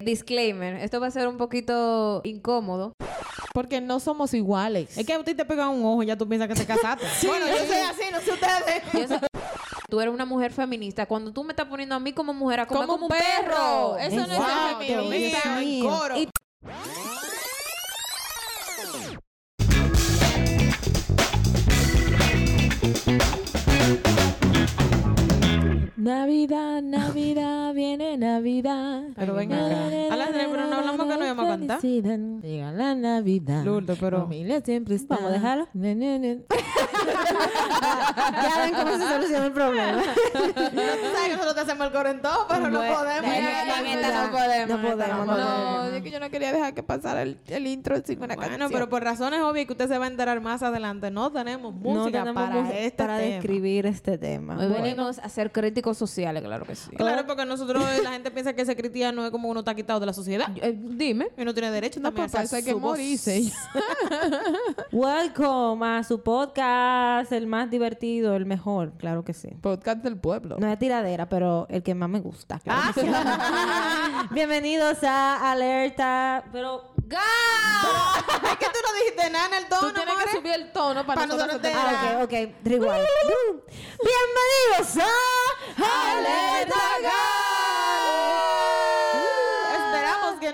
Disclaimer, esto va a ser un poquito incómodo. Porque no somos iguales. Es que a ti te pega un ojo y ya tú piensas que te casaste. bueno, yo soy así, no sé ustedes. Yo Tú eres una mujer feminista. Cuando tú me estás poniendo a mí como mujer a comer como, como, un perro. Eso no es ser feminista. mío, el coro. Y- Navidad, Navidad, viene Navidad. Pero ven acá. Alejandra, pero no hablamos que no íbamos a cantar. Llega la Navidad. Lourdes, pero- Familia siempre está. Vamos a dejarlo. Ya ven cómo se soluciona el problema. Tú sabes que nosotros te hacemos el coro en todo, pero no Bueno, podemos. esta no podemos. No en esta podemos, No, es que yo no quería dejar que pasara el, el intro sin una Bueno, canción. pero por razones obvias que usted se va a enterar más adelante, no tenemos no música tenemos para música este para tema. describir este tema. Hoy venimos a ser críticos sociales, claro que sí. Claro, porque nosotros, la gente piensa que ese cristiano es como uno está quitado de la sociedad. Eh, dime. Y no tiene derecho no, también para a que morirse. Welcome a su podcast, el más divertido, el mejor, claro que sí. Podcast del pueblo. No es tiradera, pero el que más me gusta. claro Ah, que sí. Bienvenidos a Alerta, pero Es que tú no dijiste nada en el tono, Tú tienes que more. subir el tono para, Para nosotros nosotros. Ah, ok, ok, rewind. Bienvenidos a Alerta Esperamos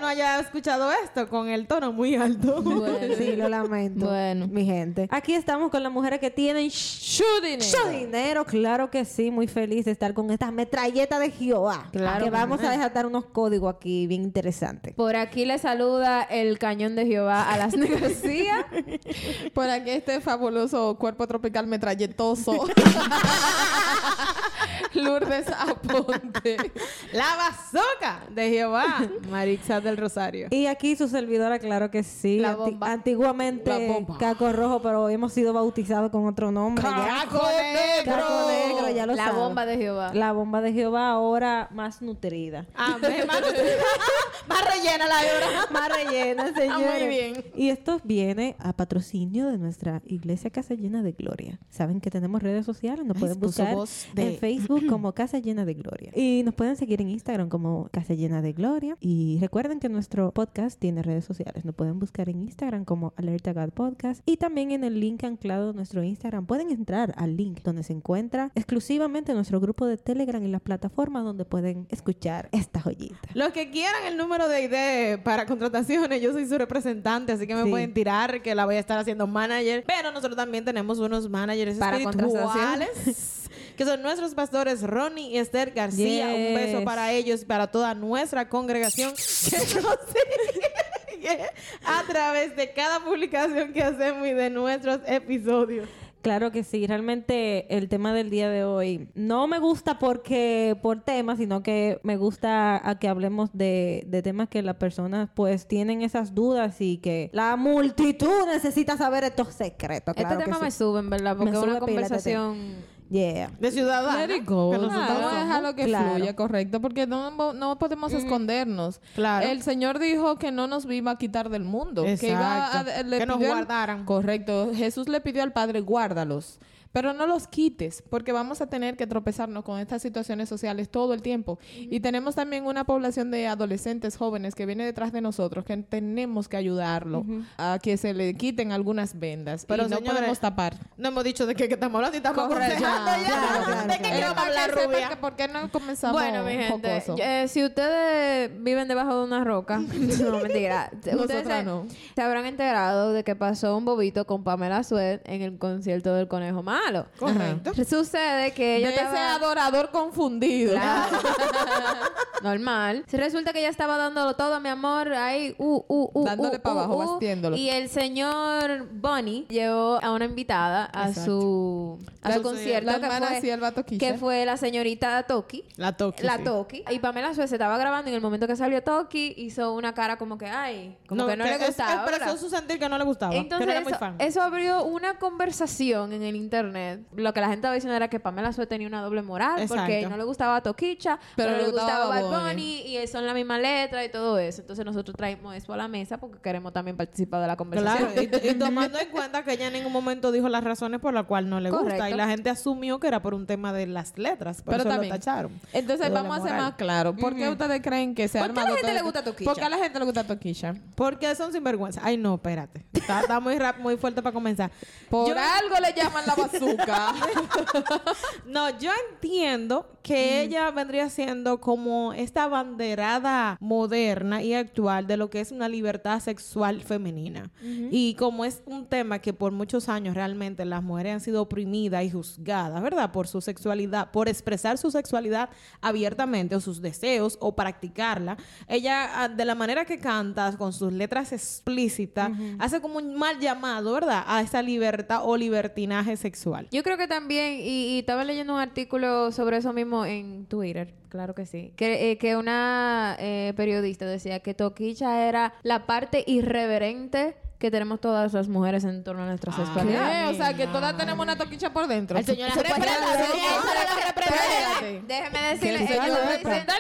no haya escuchado esto con el tono muy alto. Bueno. Sí, lo lamento. Bueno. Mi gente. Aquí estamos con las mujeres que tienen sh- mucho dinero. Claro que sí. Muy feliz de estar con esta metralleta de Jehová. Claro Que vamos a dejar unos códigos aquí bien interesantes. Por aquí le saluda el cañón de Jehová a las García. Por aquí este fabuloso cuerpo tropical metralletoso. Lourdes Aponte. La bazooka de Jehová, Marixa del Rosario. Y aquí su servidora, claro que sí. La Anti- bomba. antiguamente La bomba. Caco Rojo, pero hemos sido bautizados con otro nombre. ya. ¡Caco negro! Caco Negro, ya lo La bomba de Jehová. La bomba de Jehová ahora más nutrida. Amén, más, más rellena la hora. Más rellena, señores. muy bien. Y esto viene a patrocinio de nuestra iglesia Casa Llena de Gloria. Saben que tenemos redes sociales, nos pueden buscar en Facebook como Casa Llena de Gloria. Y nos pueden seguir en Instagram como Casa Llena de Gloria. Y recuerden que nuestro podcast tiene redes sociales. Nos pueden buscar en Instagram como Alerta God Podcast. Y también en el link anclado de nuestro Instagram pueden entrar al link donde se encuentra exclusivamente nuestro grupo de Telegram y las plataformas donde pueden escuchar esta joyita. Los que quieran el número de ID para contrataciones, yo soy su representante, así que me Sí. pueden tirar que la voy a estar haciendo manager. Pero nosotros también tenemos unos managers Para espirituales, que son nuestros pastores Ronnie y Esther García. Un beso para ellos y para toda nuestra congregación que nos sigue a través de cada publicación que hacemos y de nuestros episodios. Claro que sí, realmente el tema del día de hoy no me gusta porque por tema, sino que me gusta a que hablemos de, de temas que las personas pues tienen esas dudas y que la multitud necesita saber estos secretos. Claro este tema me sube, en verdad, porque es una este conversación... Yeah. De ciudadanos. Let it go. que nosotros Vamos a somos. dejarlo que Claro. fluya, correcto, porque no, no podemos escondernos. Claro. El Señor dijo que no nos iba a quitar del mundo, que iba a, Exacto. le Que nos pidió al- guardaran. Correcto. Jesús le pidió al Padre, guárdalos. Pero no los quites, porque vamos a tener que tropezarnos con estas situaciones sociales todo el tiempo. Y tenemos también una población de adolescentes jóvenes que viene detrás de nosotros, que tenemos que ayudarlo a que se le quiten algunas vendas. Pero, no señores, podemos tapar. No hemos dicho de qué, estamos hablando y estamos aconsejando ya. Claro, claro, ¿De qué claro. vamos a hablar, rubia? que ¿Por qué no comenzamos Bueno, mi gente, eh, si ustedes viven debajo de una roca, no mentira, ustedes se, no. se habrán enterado de que pasó un bobito con Pamela Suet en el concierto del Conejo Malo. Correcto. Sucede que ella de ese estaba... adorador confundido. Claro. Normal. Se resulta que ella estaba dándolo todo, mi amor, ahí, uh, uh, uh, Dándole uh, pa' uh, abajo, uh. bastiéndolo. Y el señor Bunny llevó a una invitada a Exacto. su, a La- su concierto, la que hermana que fue la señorita Toki. La toque. La sí. Toki. Y Pamela Suez se estaba grabando y en el momento que salió Toki hizo una cara como que, ay, como que no le gustaba. Expresó su sentir que no le gustaba. que Entonces no era muy eso, fan. eso abrió una conversación en el internet internet, lo que la gente estaba diciendo era que Pamela Suet tenía una doble moral porque no le gustaba Toquicha, Pero pero, le gustaba gustaba Bad Bunny y son la misma letra y todo eso. Entonces nosotros traemos eso a la mesa porque queremos también participar de la conversación. Claro, y, y tomando en cuenta que ella en ningún momento dijo las razones por las cuales no le gusta y la gente asumió que era por un tema de las letras, por Pero eso también, lo tacharon. Entonces vamos a ser más claro. ¿Por qué ustedes creen que se ¿Por qué a la gente le gusta Toquicha? ¿Por qué a la gente le gusta Toquilla? Porque son sinvergüenza. Ay, no, espérate. Está, está muy rap, muy fuerte para comenzar. Por Yo- algo le llaman la No, yo entiendo que ella vendría siendo como esta banderada moderna y actual de lo que es una libertad sexual femenina. Y como es un tema que por muchos años realmente las mujeres han sido oprimidas y juzgadas, ¿verdad? Por su sexualidad, por expresar su sexualidad abiertamente o sus deseos o practicarla. Ella, ah, de la manera que canta, con sus letras explícitas, hace como un mal llamado, ¿verdad? A esa libertad o libertinaje sexual. Yo creo que también, y, y estaba leyendo un artículo sobre eso mismo en Twitter, claro que sí, que, eh, una eh, periodista decía que Toquicha era la parte irreverente que tenemos todas las mujeres en torno a nuestra sexualidad. ¿Qué? O sea, que todas tenemos una toquicha por dentro. El señor Déjeme decirle, ella señor estaba sepa. diciendo,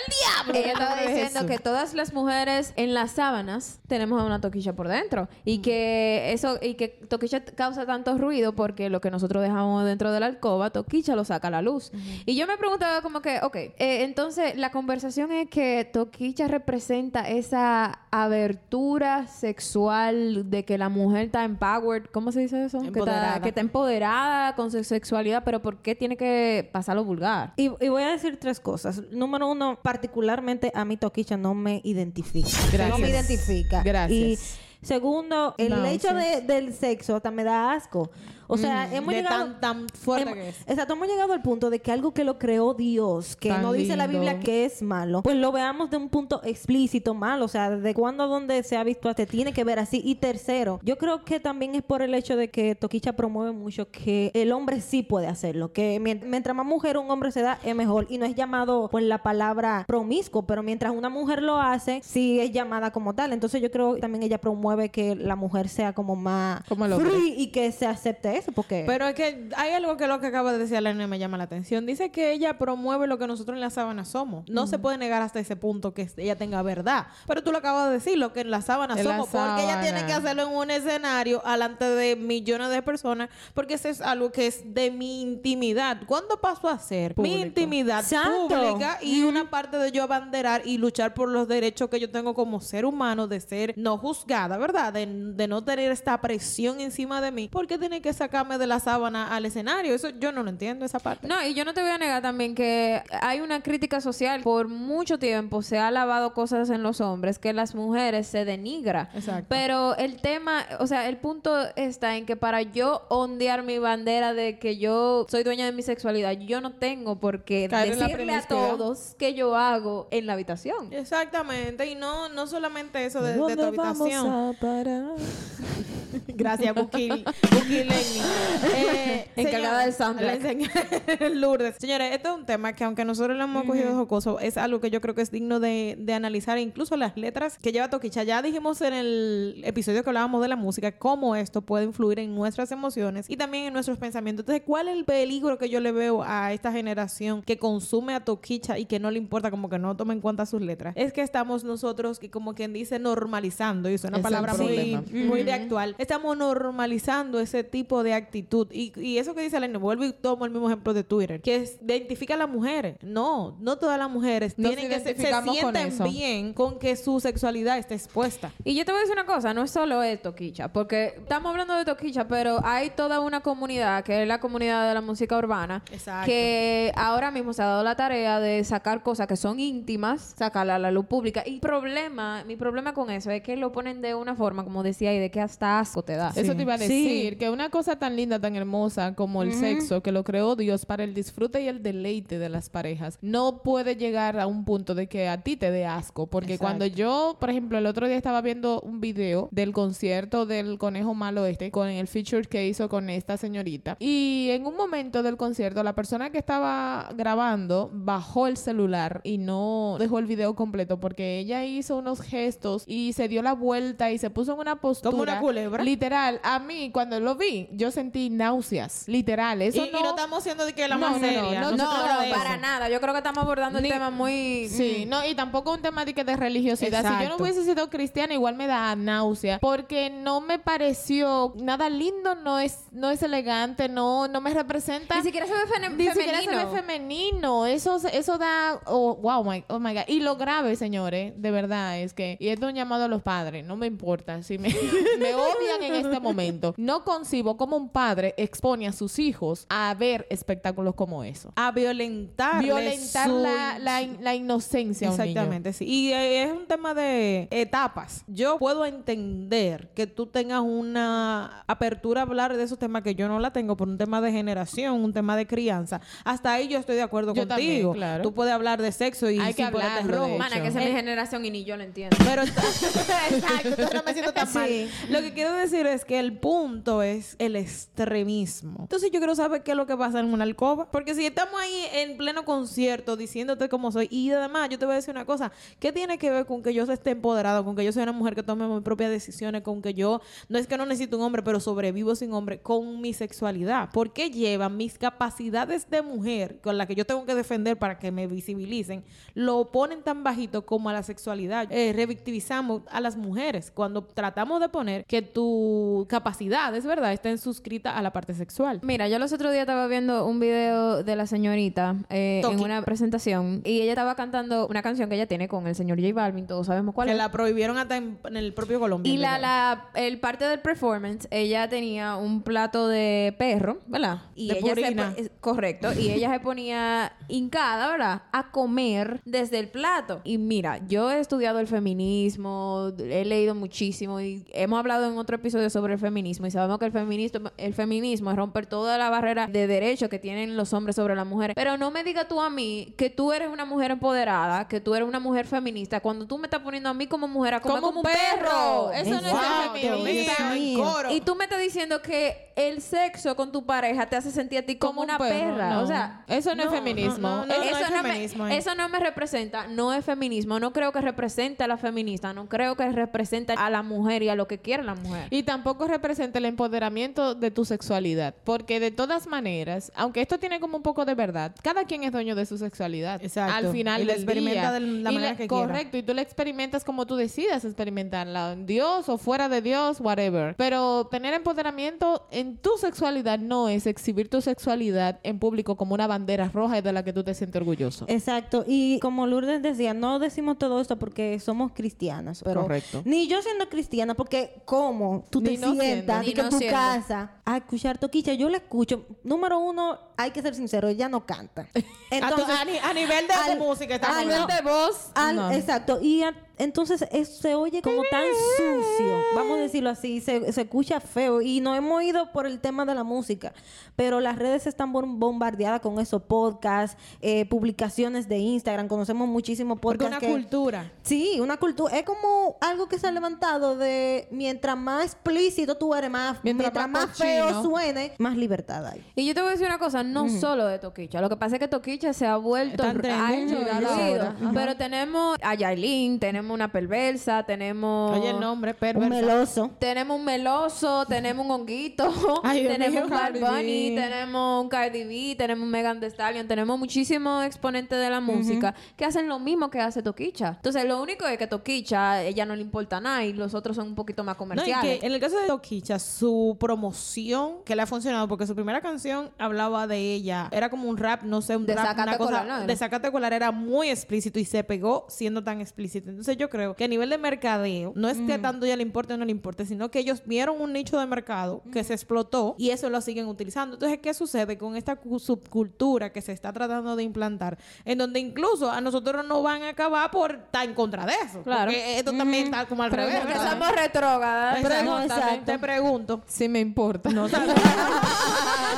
ella estaba ¿Qué es diciendo que todas las mujeres en las sábanas tenemos una toquilla por dentro y que eso y que toquilla causa tanto ruido porque lo que nosotros dejamos dentro de la alcoba, toquilla lo saca a la luz. Y yo me preguntaba como que, ok, eh, entonces la conversación es que toquilla representa esa abertura sexual de que la mujer está empowered, ¿cómo se dice eso? Que está, Empoderada. que está empoderada con su sexualidad, pero ¿por qué tiene que pasar lo vulgar? Y, y voy a decir tres cosas. Número uno, particularmente a mí Toquicha no me identifica. Gracias. No me identifica. Gracias. Y segundo, el No, hecho sí. de- del sexo hasta me da asco. O sea, hemos de llegado... tan, tan fuerte Hemos- que es. Exacto, hemos llegado al punto de que algo que lo creó Dios, que Tan no dice la. Biblia que es malo, pues lo veamos de un punto explícito malo. O sea, de cuándo a dónde se ha visto hasta tiene que ver así. Y tercero, yo creo que también es por el hecho de que Toquicha promueve mucho que el hombre sí puede hacerlo. Que mien- mientras más mujer un hombre se da, es mejor. Y no es llamado pues la palabra promiscuo, pero mientras una mujer lo hace, sí es llamada como tal. Entonces yo creo que también ella promueve que la mujer sea como más Como free y que se acepte eso. Porque... Pero es que hay algo que lo que acaba de decir Elena me llama la atención. Dice que ella promueve lo que nosotros en la sábana somos. No se puede negar hasta ese punto que ella tenga verdad. Pero tú lo acabas de decir, lo que en la sábana En la somos. Porque ella tiene sábana. que hacerlo en un escenario delante de millones de personas. Porque eso es algo que es de mi intimidad. ¿Cuándo pasó a ser mi Público. intimidad Exacto. pública y una parte de yo abanderar y luchar por los derechos que yo tengo como ser humano de ser no juzgada, ¿verdad? De, de no tener esta presión encima de mí. ¿Por qué tiene que sacarme de la sábana al escenario? Eso yo no lo entiendo, esa parte. No, y yo no te voy a negar también que hay una crítica social. Por mucho tiempo se ha lavado cosas en los hombres que las mujeres se denigra. Exacto. Pero el tema, o sea, el punto está en que para yo ondear mi bandera de que yo soy dueña de mi sexualidad, yo no tengo por qué Caer decirle a todos que yo hago en la habitación. Exactamente, y no, no solamente eso de, de tu ¿Dónde vamos habitación. a parar? Gracias, Bukil, Bukileni. Eh, Encargada señor- del soundtrack. Lourdes. Señores, esto es un tema que aunque nosotros lo hemos cogido jocoso, es algo que yo creo que es digno de, de analizar. Incluso las letras que lleva Toquicha. Ya dijimos en el episodio que hablábamos de la música, cómo esto puede influir en nuestras emociones y también en nuestros pensamientos. Entonces, ¿cuál es el peligro que yo le veo a esta generación que consume a Toquicha y que no le importa, como que no toma en cuenta sus letras? Es que estamos nosotros, que como quien dice, normalizando, y es una Es el palabra muy de actual. Estamos normalizando ese tipo de actitud. Y, y eso que dice Elena, vuelvo y tomo el mismo ejemplo de Twitter, que es, identifica a las mujeres. No, no todas las mujeres Nos tienen que se, se con sienten bien con que su sexualidad esté expuesta. Y yo te voy a decir una cosa, no es solo es Toquicha, porque estamos hablando de Toquicha, pero hay toda una comunidad, que es la comunidad de la música urbana, Exacto. que ahora mismo se ha dado la tarea de sacar cosas que son íntimas, sacarlas a la luz pública. Y problema, mi problema con eso es que lo ponen de una forma, como decía, y de que hasta asco te da. Eso te iba a Sí. decir, que una cosa tan linda, tan hermosa como el sexo, que lo creó Dios para el disfrute y el deleite de las parejas, no puede llegar a un punto de que a ti te dé asco. Porque Exacto. cuando yo, por ejemplo, el otro día estaba viendo un video del concierto del Conejo Malo este, con el feature que hizo con esta señorita, y en un momento del concierto, la persona que estaba grabando bajó el celular y no dejó el video completo porque ella hizo unos gestos y se dio la vuelta y se puso en una postura Como una culebra. literal, a mí cuando lo vi, yo sentí náuseas, literal. Eso y, y no estamos siendo de que la No, más no, no, seria. no, No, se no, trata de para nada. Yo creo que estamos abordando Ni- el tema muy... Sí, no, y tampoco un tema de, que de religiosidad. Si yo no hubiese sido cristiana, igual me da náusea, porque no me pareció nada lindo, no es, no es elegante, no, no me representa. Ni siquiera se ve fene- Ni femenino. siquiera se ve femenino. Eso, eso da. Oh, wow, my, oh my God. Y lo grave, señores, de verdad, es que. Y esto es un llamado a los padres. No me importa si me, me odian en este momento. No concibo cómo un padre expone a sus hijos a ver espectáculos como eso. A violentar. Violentar la, la, in- la inocencia a un niño. Exactamente, sí. Y eh, es un tema de etapas. Yo puedo entender que tú tengas una apertura a hablar de esos temas que yo no la tengo por un tema de generación, un tema de crianza. Hasta ahí yo estoy de acuerdo Yo también, contigo. claro. Tú puedes hablar de sexo y Hay que de rojo. Mana, que esa es Eh, mi generación y ni yo lo entiendo. pero exacto, no me siento tan mal. Lo que quiero decir es que el punto es el extremismo. Entonces yo quiero saber qué es lo que pasa en una alcoba. Porque si estamos ahí en pleno concierto diciéndote cómo soy, y además yo te voy a decir una cosa, ¿qué tiene que ver con que yo esté empoderado, con que yo sea una mujer que tome mis propias decisiones, con que yo no es que no necesito un hombre, pero sobrevivo sin hombre, con mi sexualidad? ¿Por qué llevan mis capacidades de mujer, con la que yo tengo que defender para que me visibilicen, lo ponen tan bajito como a la sexualidad? Eh, revictimizamos a las mujeres cuando tratamos de poner que tu capacidad, es verdad, estén suscritas a la parte sexual. Mira, yo los otros días estaba viendo un video de la señorita eh, en una presentación y ella estaba cantando una canción que ella tiene con el señor J Balvin, todos sabemos cuál que es. la prohibieron hasta en, en el propio Colombia. Y la, la, el parte del performance, ella tenía un plato de perro, ¿verdad? Y De ella purina. se, correcto. Y ella se ponía hincada, ¿verdad? A comer desde el plato. Y mira, yo he estudiado el feminismo, he leído muchísimo y hemos hablado en otro episodio sobre el feminismo y sabemos que el feminismo, el feminismo es romper toda la barrera de derechos que tienen los hombres sobre las mujeres. Pero no me digas tú a mí que tú eres una mujer empoderada, que tú eres una mujer feminista, cuando tú me estás poniendo a mí como mujer a comer como, un perro. Eso no es en coro. Y tú me estás diciendo que el sexo con tu pareja te hace sentir a ti como, Como un una perro, perra. no. O sea, Eso no, es feminismo. no, no, no. Eso- eso, no feminismo me, eso no me representa, no es feminismo. No creo que represente a la feminista, no creo que represente a la mujer y a lo que quiere la mujer. Y tampoco representa el empoderamiento de tu sexualidad. Porque de todas maneras, aunque esto tiene como un poco de verdad, cada quien es dueño de su sexualidad. Exacto. Al final Y la del experimenta día. de la Y manera le- que quiera. Correcto. Y tú la experimentas como tú decidas experimentarla. En Dios o fuera de Dios, whatever. Pero tener empoderamiento en tu sexualidad no es exhibir tu sexualidad en público como una bandera roja y de la que tú te sientes orgulloso. Exacto. Y como Lourdes decía, no decimos todo esto porque somos cristianas. Pero Correcto. Ni yo siendo cristiana, porque ¿cómo tú Ni te no sientas no en tu siendo. casa a escuchar Toquicha? Yo la escucho. Número uno, hay que ser sincero, ella no canta. a, tu- Entonces, a ni- a nivel de, de al- música está muy no. bien. voz. Al- No. Exacto. Y a- entonces eso se oye como tan sucio, vamos a decirlo así, se, se escucha feo. Y no hemos ido por el tema de la música, pero las redes están bom- bombardeadas con esos podcasts, eh, publicaciones de Instagram. Conocemos muchísimos Porque podcasts. una que- cultura. Sí, una cultura. Es como algo que se ha levantado de mientras más explícito tú eres, más, Mientras mientras, más más, feo suene, más libertad hay. Y yo te voy a decir una cosa, no solo de Toquicha. Lo que pasa es que Toquicha se ha vuelto Está. Pero tenemos a Yailin, tenemos una perversa, tenemos Oye, el nombre, Un perversa. meloso. tenemos un meloso, tenemos un honguito, Ay, tenemos un Bad Bunny, B. tenemos un Cardi B, tenemos un Megan Thee Stallion, tenemos muchísimos exponentes de la música que hacen lo mismo que hace Toquicha. Entonces, lo único es que Toquicha, ella no le importa nada y los otros son un poquito más No, y comerciales. que en el caso de Toquicha, su promoción que le ha funcionado, porque su primera canción hablaba de ella, era como un rap, no sé, un De rap, una cosa, Colar, ¿no? de sacate colar era muy explícito y se pegó siendo tan explícito. Entonces yo creo que a nivel de mercadeo, no es que tanto ya le importe o no le importe, sino que ellos vieron un nicho de mercado que se explotó y eso lo siguen utilizando. Entonces, ¿qué sucede con esta cu- subcultura que se está tratando de implantar? En donde incluso a nosotros nos van a acabar por estar en contra de eso. Claro. Porque esto también está como al Pero revés. Porque somos retrógradas. Te pregunto. Sí me importa.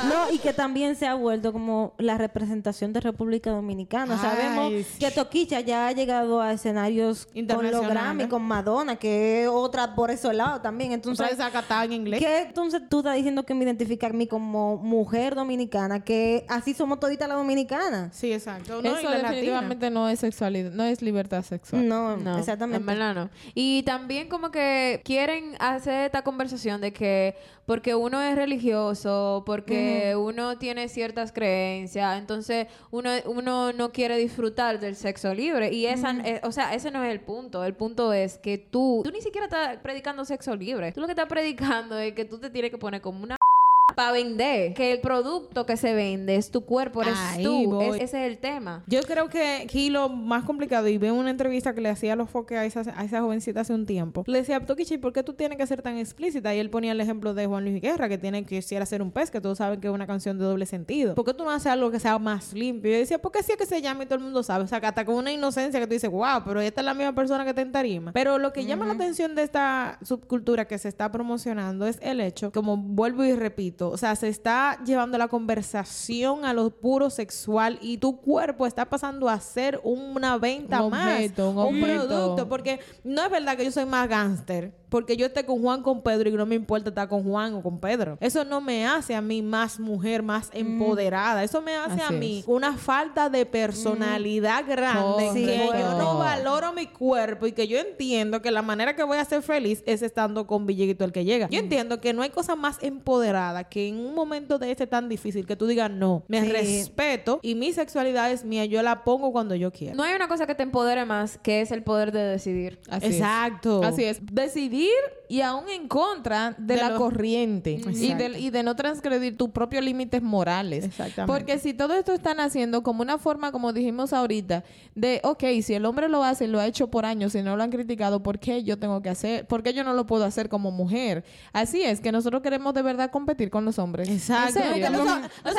No, y que también se ha vuelto como la representación de República Dominicana. Ay, Sabemos que Toquicha ya ha llegado a escenarios con los. Grammy, con Madonna, que es otra por ese lado también. Entonces, acatada en inglés. ¿qué entonces tú estás diciendo que me identifica a mí como mujer dominicana? Que así somos toditas las dominicanas. Sí, exacto. No, y Eso la latina. definitivamente no es sexualidad, no es libertad sexual. No, No, exactamente. En verdad no. Y también como que quieren hacer esta conversación de que porque uno es religioso, porque uno tiene ciertas creencias, entonces uno, uno no quiere disfrutar del sexo libre. Y esa, eh, o sea, ese no es el punto. El punto es que tú, tú ni siquiera estás predicando sexo libre. Tú lo que estás predicando es que tú te tienes que poner como una para vender. Que el producto que se vende es tu cuerpo, eres Ahí tú. Es- ese es el tema. Yo creo que aquí lo más complicado, y veo una entrevista que le hacía a los foques a esa, a esa jovencita hace un tiempo, le decía, Tokichi, ¿por qué tú tienes que ser tan explícita? Y él ponía el ejemplo de Juan Luis Guerra, que tiene que quisiera ser un pez, que todos saben que es una canción de doble sentido. ¿Por qué tú no haces algo que sea más limpio? Y yo decía, porque así es que se llama y todo el mundo sabe. O sea, que hasta con una inocencia que tú dices, wow, pero esta es la misma persona que está en tarima. Pero lo que llama la atención de esta subcultura que se está promocionando es el hecho, como vuelvo y repito, o sea, se está llevando la conversación a lo puro sexual y tu cuerpo está pasando a ser una venta Un más, objeto, un objeto. producto, porque no es verdad que yo soy más gángster, porque yo esté con Juan, con Pedro y no me importa estar con Juan o con Pedro. Eso no me hace a mí más mujer, más empoderada. Eso me hace a mí es. una falta de personalidad grande, Sí, que yo no valoro mi cuerpo y que yo entiendo que la manera que voy a ser feliz es estando con Villeguito el que llega. Yo entiendo que no hay cosa más empoderada que en un momento de este tan difícil que tú digas no, me Sí. respeto y mi sexualidad es mía, yo la pongo cuando yo quiero. No hay una cosa que te empodere más que es el poder de decidir. Así es. Exacto. Así es. Decidir y aún en contra de, De la lo- corriente y de, y de no transgredir tus propios límites morales. Exactamente. Porque si todo esto están haciendo como una forma, como dijimos ahorita, de, ok, si el hombre lo hace y lo ha hecho por años y no lo han criticado, ¿por qué yo tengo que hacer? ¿Por qué yo no lo puedo hacer como mujer? Así es, que nosotros queremos de verdad competir con los hombres. Exacto. O sea,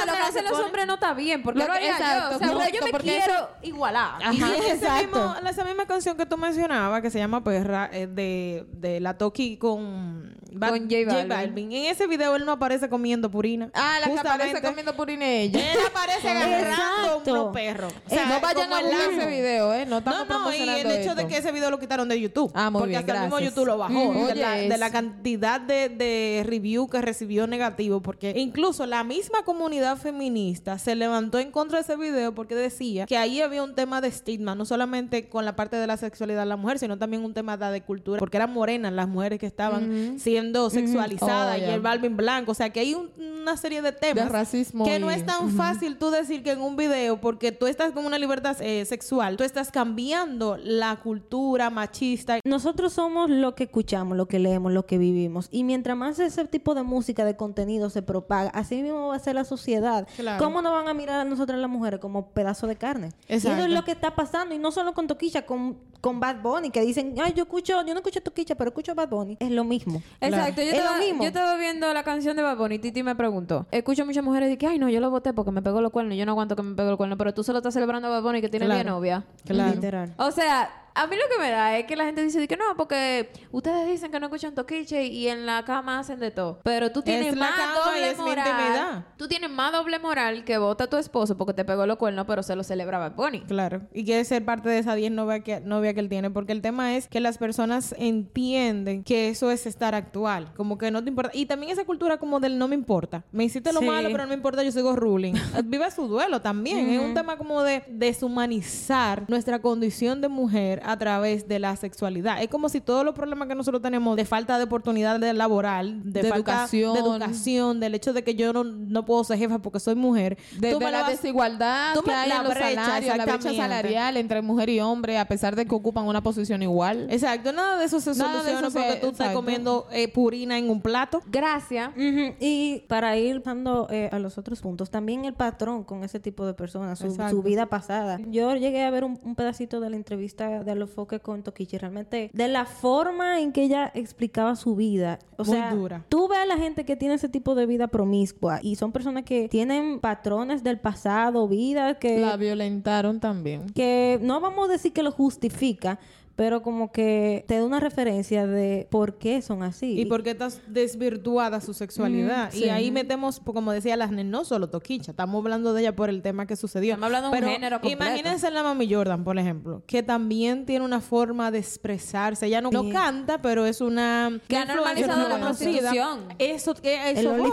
lo que hacen los hombres no está bien, porque Lo- lo haría exacto, yo. O sea, justo, yo me porque quiero igualar. Y ese exacto. mismo- esa misma canción que tú mencionabas, que se llama Perra, eh, de, de la Toki con, Bad- Con J Balvin. En ese video él no aparece comiendo purina. Ah, la que aparece comiendo purina ella. Él aparece agarrando unos perros. O sea, no vayan a amo. ese video, ¿eh? No No, estamos no, y el hecho de que ese video lo quitaron de YouTube. Ah, muy porque bien, hasta el mismo gracias. YouTube lo bajó. Mm, de, la, de la cantidad de, de review que recibió negativo. Porque incluso la misma comunidad feminista se levantó en contra de ese video porque decía que ahí había un tema de estigma, no solamente con la parte de la sexualidad de la mujer, sino también un tema de, cultura. Porque eran morenas las mujeres que estaban siendo sexualizadas Oh, y el Balvin blanco. O sea, que hay un- una serie de temas De racismo que y- no es tan fácil tú decir que en un video, porque tú estás con una libertad eh, sexual, tú estás cambiando la cultura machista. Nosotros somos lo que escuchamos, lo que leemos, lo que vivimos. Y mientras más ese tipo de música, de contenido se propaga, así mismo va a ser la sociedad. Claro. ¿Cómo nos van a mirar a nosotras las mujeres como pedazo de carne? Y eso Exacto. es lo que está pasando. Y no solo con Toquilla, con, con Bad Bunny, que dicen, ay, yo escucho, yo no escucho Toquilla, pero escucho Bad Bunny. Es lo mismo. Exacto, yo Es lo estaba, mismo. yo estaba viendo la canción de Bad Bunny y Titi me preguntó. Escucho muchas mujeres de que, ay, no, yo lo voté porque me pegó los cuernos. Yo no aguanto que me pegó los cuernos, pero tú solo estás celebrando a Bad Bunny que tiene Claro. novia. Literal. O sea, a mí lo que me da es que la gente dice que no, porque ustedes dicen que no escuchan toquiche y en la cama hacen de todo. Pero tú tienes Es más doble moral. Tú tienes más doble moral que vota a tu esposo porque te pegó los cuernos, pero se lo celebra Bad Bunny. Claro, y quiere ser parte de esa 10 novia que, novia que él tiene, porque el tema es que las personas entienden que eso es estar actual, como que no te importa. Y también esa cultura como del no me importa. Me hiciste lo Sí. malo, pero no me importa, yo sigo ruling. Vive su duelo también. Es un tema como de deshumanizar nuestra condición de mujer a través de la sexualidad. Es como si todos los problemas que nosotros tenemos de falta de oportunidad de laboral, de, De falta educación. de educación, del hecho de que yo no, no puedo ser jefa porque soy mujer. De, tú de me la vas- desigualdad tú que hay la en los brecha, salarios, la brecha salarial entre mujer y hombre, a pesar de que ocupan una posición igual. Exacto, nada de eso se Nada soluciona eso se- porque tú estás comiendo eh, purina en un plato. Gracias. Ujú, Y para ir dando eh, a los otros puntos, también el patrón con ese tipo de personas, su, su vida pasada. Yo llegué a ver un, un pedacito de la entrevista de Alofoque con Toquichi, realmente de la forma en que ella explicaba su vida. O Muy sea, dura. tú ves a la gente que tiene ese tipo de vida promiscua y son personas que tienen patrones del pasado, vida que La violentaron también. que no vamos a decir que lo justifica, pero como que te da una referencia de por qué son así. Y por qué está desvirtuada su sexualidad. Mm, Y ahí metemos, pues, como decía las no solo Toquicha, estamos hablando de ella por el tema que sucedió. Estamos hablando de un género completo. Imagínense la Mami Jordan, por ejemplo, que también tiene una forma de expresarse. Ella no, canta, pero es una... Que ha normalizado la prostitución. Eso, que- eso El.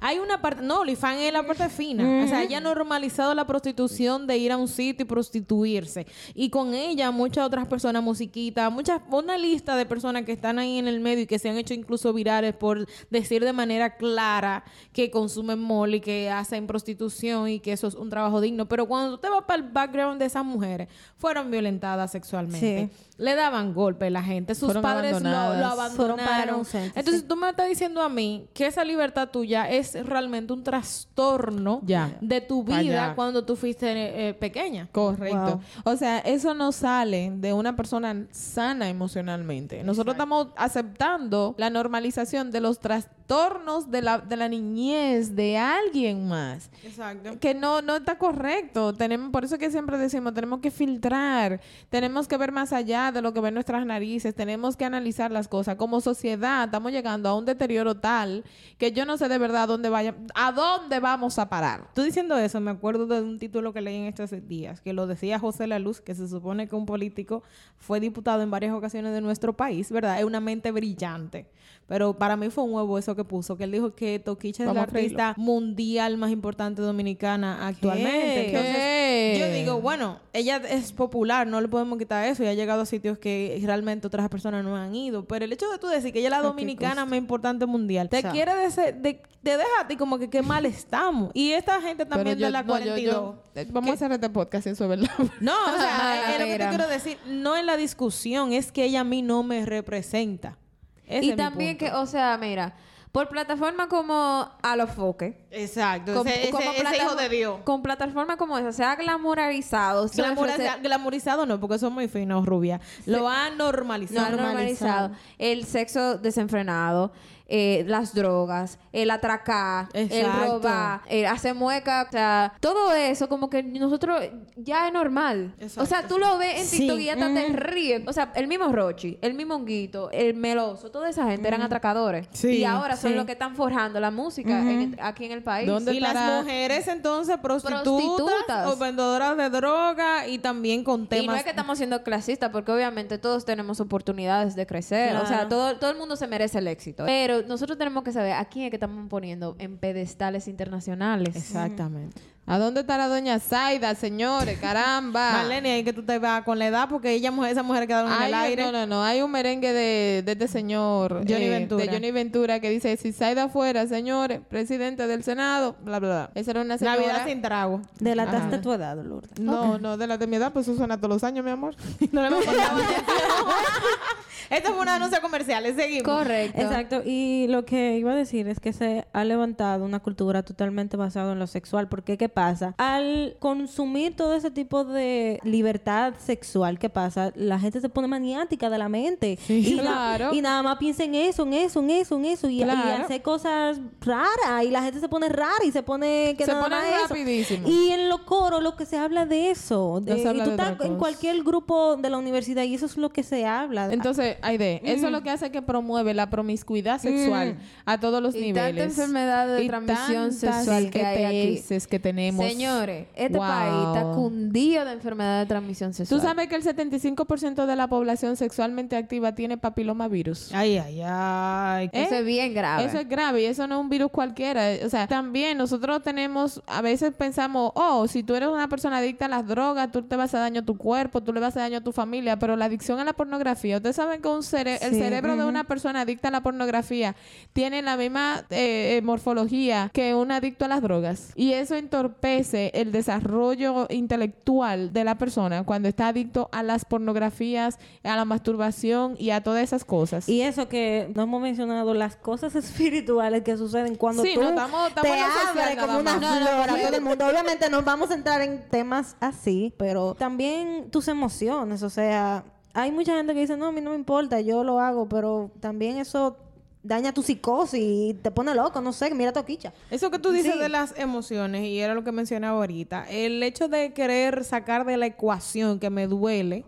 Hay una parte... No, OnlyFans es la parte fina. O sea, ella ha normalizado la prostitución de ir a un sitio y prostituirse. Y con ella muchas otras personas, musiquita, muchas, una lista de personas que están ahí en el medio y que se han hecho incluso virales por decir de manera clara que consumen mol y que hacen prostitución y que eso es un trabajo digno. Pero cuando tú te vas para el background de esas mujeres, fueron violentadas sexualmente. Le daban golpe a la gente. Sus Fueron padres lo, lo. Fueron abandonaron. Entonces sí. tú me estás diciendo a mí que esa libertad tuya es realmente un trastorno Ya. de tu vida allá. cuando tú fuiste eh, pequeña. Correcto. O sea, eso no sale de una persona sana emocionalmente. Nosotros estamos aceptando la normalización de los trastornos de la, de la niñez de alguien más. Exacto. Que no, no está correcto. Tenemos, por eso que siempre decimos, tenemos que filtrar, tenemos que ver más allá de lo que ven nuestras narices, tenemos que analizar las cosas. Como sociedad estamos llegando a un deterioro tal que yo no sé de verdad a dónde vaya, a dónde vamos a parar. Tú diciendo eso, me acuerdo de un título que leí en estos días, que lo decía José La Luz, que se supone que un político fue diputado en varias ocasiones de nuestro país, ¿verdad? Es una mente brillante. Pero para mí fue un huevo eso que puso, que él dijo que Toquicha es la artista mundial más importante dominicana actualmente. ¿Qué? Entonces, ¿Qué? yo digo, bueno, ella es popular, no le podemos quitar eso y ha llegado a sitios que realmente otras personas no han ido. Pero el hecho de tú decir que ella es la dominicana más importante mundial, te sea. quiere decir, de, te deja a ti como que qué mal estamos. Y esta gente también de la no, yo- 42. yo- eh, vamos a hacer este podcast, eso es verdad. No, o sea, es lo que te quiero decir. No en la discusión, es que ella a mí no me representa. Ese y es mi también que, o sea, mira, por plataforma como Alofoque, Exacto, con- ese, como ese- ese plata- hijo de Dios. Con plataforma como esa, se ha glamorizado. se glamorizado no, porque son muy finos, rubia. Lo ha normalizado. no, normalizado. El sexo desenfrenado, eh, las drogas, el atracar, el robar, el hacer mueca, o sea, todo eso como que nosotros ya es normal. Exacto, o sea, tú lo ves en Sí. TikTok y ya te ríes. O sea, el mismo Rochi, el mismo Honguito, el Meloso, toda esa gente eran atracadores. Sí, y ahora son sí. los que están forjando la música en- aquí en el país. ¿Dónde Y las mujeres entonces prostitutas, Prostitutas. o vendedoras de droga y también con temas. Y no es que estamos siendo clasistas, porque obviamente todos tenemos oportunidades de crecer. O sea, todo, todo el mundo se merece el éxito. Pero nosotros tenemos que saber a quién es que estamos poniendo en pedestales internacionales. Exactamente. ¿A dónde está la doña Zaida, señores? Caramba. Marlene, ahí que tú te vas con la edad porque ella mujer, esa mujer quedaron en el aire. No, no, no. Hay un merengue de, de este señor. Johnny eh, Ventura. De Johnny Ventura que dice, si Zaida fuera, señores, presidente del Senado, bla, bla, bla. Esa era una señora... Navidad sin trago. Delataste tu edad, Lourdes. No, no, de la de mi edad, pues eso suena todos los años, mi amor. No le hemos contado Esto fue una anuncia comercial. Seguimos. Correcto. Exacto, y lo que iba a decir es que se ha levantado una cultura totalmente basada en lo sexual, porque ¿qué pasa? Al consumir todo ese tipo de libertad sexual, ¿qué pasa? La gente se pone maniática de la mente. y, na- claro. y nada más piensa en eso, en eso, en eso, en eso, y, y Claro. hace cosas raras, y la gente se pone rara y se pone que Se nada pone más eso. rapidísimo. Y en lo coro lo que se habla de eso. De- y tú de estás en cualquier grupo de la universidad y eso es lo que se habla. Entonces, Aide, eso es lo que hace que promueve la promiscuidad sexual a todos los Y niveles. tanta enfermedad de Y transmisión sexual que hay aquí. Que tenemos. Señores, este Wow. país está cundido de enfermedad de transmisión sexual. Tú sabes que el 75% de la población sexualmente activa tiene papilomavirus. Ay, ay, ay. ¿Eh? Eso es bien grave. Eso es grave y eso no es un virus cualquiera. O sea, también nosotros tenemos, a veces pensamos, oh, si tú eres una persona adicta a las drogas, tú te vas a hacer daño a tu cuerpo, tú le vas a hacer daño a tu familia, pero la adicción a la pornografía, ustedes saben que un cere- el cerebro de una persona adicta a la pornografía tiene la misma eh, eh, morfología que un adicto a las drogas. Y eso entorpece el desarrollo intelectual de la persona cuando está adicto a las pornografías, a la masturbación y a todas esas cosas. Y eso que no hemos mencionado, las cosas espirituales que suceden cuando Sí, tú no, estamos- estamos te abres como una. No, no, flor a no. todo el mundo. Obviamente nos vamos a entrar en temas así, pero también tus emociones, o sea, hay mucha gente que dice, no, a mí no me importa, yo lo hago, pero también eso daña tu psicosis y te pone loco, no sé, mira toquicha. Eso que tú dices Sí. de las emociones, y era lo que mencionaba ahorita, el hecho de querer sacar de la ecuación que me duele,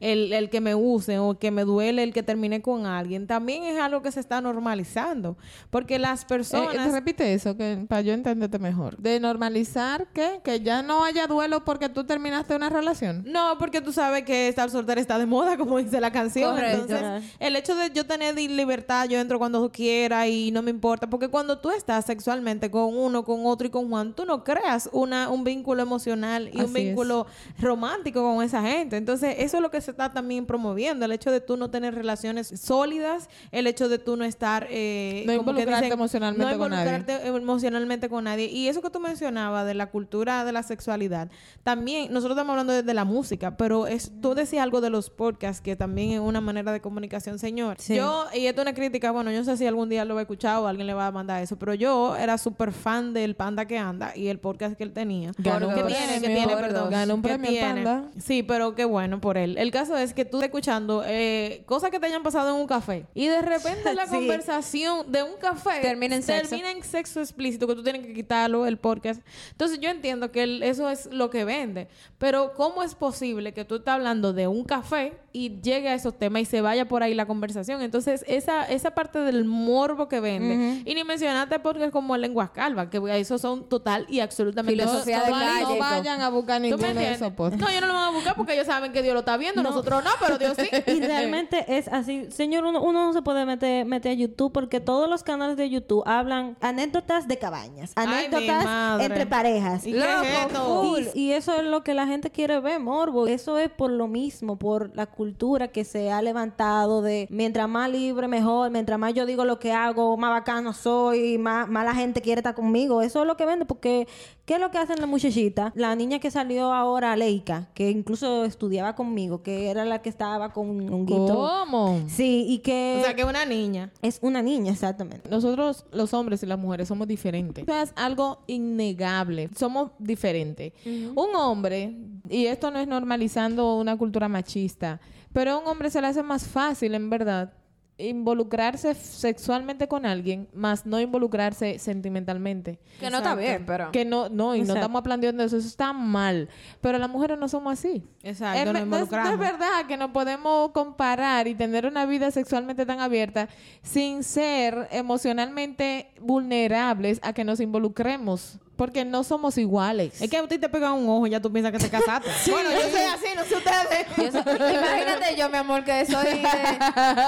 el, el que me use o que me duele el que termine con alguien, también es algo que se está normalizando. Porque las Eh, personas... te repite eso, que para yo entenderte mejor. De normalizar que que ya no haya duelo porque tú terminaste una relación. No, porque tú sabes que estar soltera está de moda, como dice la canción. Correcto. Entonces, el hecho de yo tener libertad, yo entro cuando quiera y no me importa. Porque cuando tú estás sexualmente con uno, con otro y con Juan, tú no creas una, un vínculo emocional y un vínculo romántico con esa gente. Entonces, eso es lo que se está también promoviendo. El hecho de tú no tener relaciones sólidas, el hecho de tú no estar... eh, No como que involucrarte emocionalmente no con nadie. involucrarte emocionalmente con nadie. Y eso que tú mencionabas de la cultura de la sexualidad, también nosotros estamos hablando de, de la música, pero es, tú decías algo de los podcasts, que también es una manera de comunicación, señor. Sí. Yo, y esto es una crítica, bueno, yo sé si algún día lo va a escuchar o alguien le va a mandar eso, pero yo era súper fan del Panda que anda y el podcast que él tenía. Ganó que un tiene, que premio. tiene, perdón. Ganó un premio. Panda. Sí, pero qué bueno por él. El caso es que tú estás escuchando eh, cosas que te hayan pasado en un café y de repente la Sí. conversación de un café Termina en sexo. termina en sexo explícito que tú tienes que quitarlo el podcast. Entonces yo entiendo que el- eso es lo que vende, pero ¿cómo es posible que tú estás hablando de un café y llegue a esos temas y se vaya por ahí la conversación? Entonces esa esa parte del morbo que vende y ni mencionaste podcasts como Lenguas Calvas, que esos son total y absolutamente Filosofía no, de no- calle. no vayan a buscar ¿Tú me ninguno de esos. No, yo no lo voy a buscar porque ellos saben que Dios lo está viendo, nosotros no, pero Dios sí. Y realmente es así. Señor, uno, uno no se puede meter, meter a YouTube porque todos los canales de YouTube hablan anécdotas de cabañas, anécdotas entre parejas. ¿Y qué es? Y, y eso es lo que la gente quiere ver, morbo. Eso es por lo mismo, por la cultura que se ha levantado de mientras más libre, mejor. Mientras más yo digo lo que hago, más bacano soy, más, más la gente quiere estar conmigo. Eso es lo que vende porque ¿qué es lo que hacen la muchachita? La niña que salió ahora, Leica, que incluso estudiaba conmigo, que era la que estaba con un guito. ¿Cómo? Sí, y que O sea, que una niña. es una niña, exactamente. Nosotros, los hombres y las mujeres, somos diferentes. Eso es algo innegable. Somos diferentes. Un hombre, y esto no es normalizando una cultura machista, pero a un hombre se le hace más fácil, en verdad, involucrarse sexualmente con alguien, más no involucrarse sentimentalmente. Que no está bien, pero... Que no, no, y no Exacto. estamos aplaudiendo eso, eso está mal. Pero las mujeres no somos así. Exacto, Es, nos me- no es- no es verdad que no podemos comparar y tener una vida sexualmente tan abierta sin ser emocionalmente vulnerables a que nos involucremos. Porque no somos iguales. Es que a ti te pega un ojo y ya tú piensas que te casaste. bueno, yo soy así, no sé ustedes. Yo soy- imagínate yo, mi amor, que soy de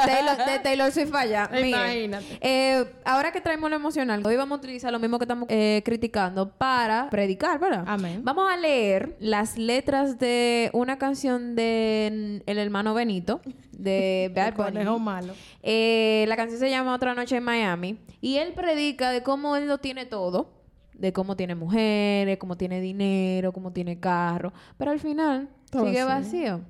Taylor, de Taylor Swift allá. Miren, Imagínate. eh, ahora que traemos lo emocional, hoy vamos a utilizar lo mismo que estamos eh, criticando para predicar, ¿verdad? Amén. Vamos a leer las letras de una canción de El Hermano Benito, de Bad El Bunny. conejo malo. Eh, la canción se llama Otra Noche en Miami. Y él predica de cómo él lo tiene todo. De cómo tiene mujeres, cómo tiene dinero, cómo tiene carro. Pero al final Todo sigue vacío. vacío.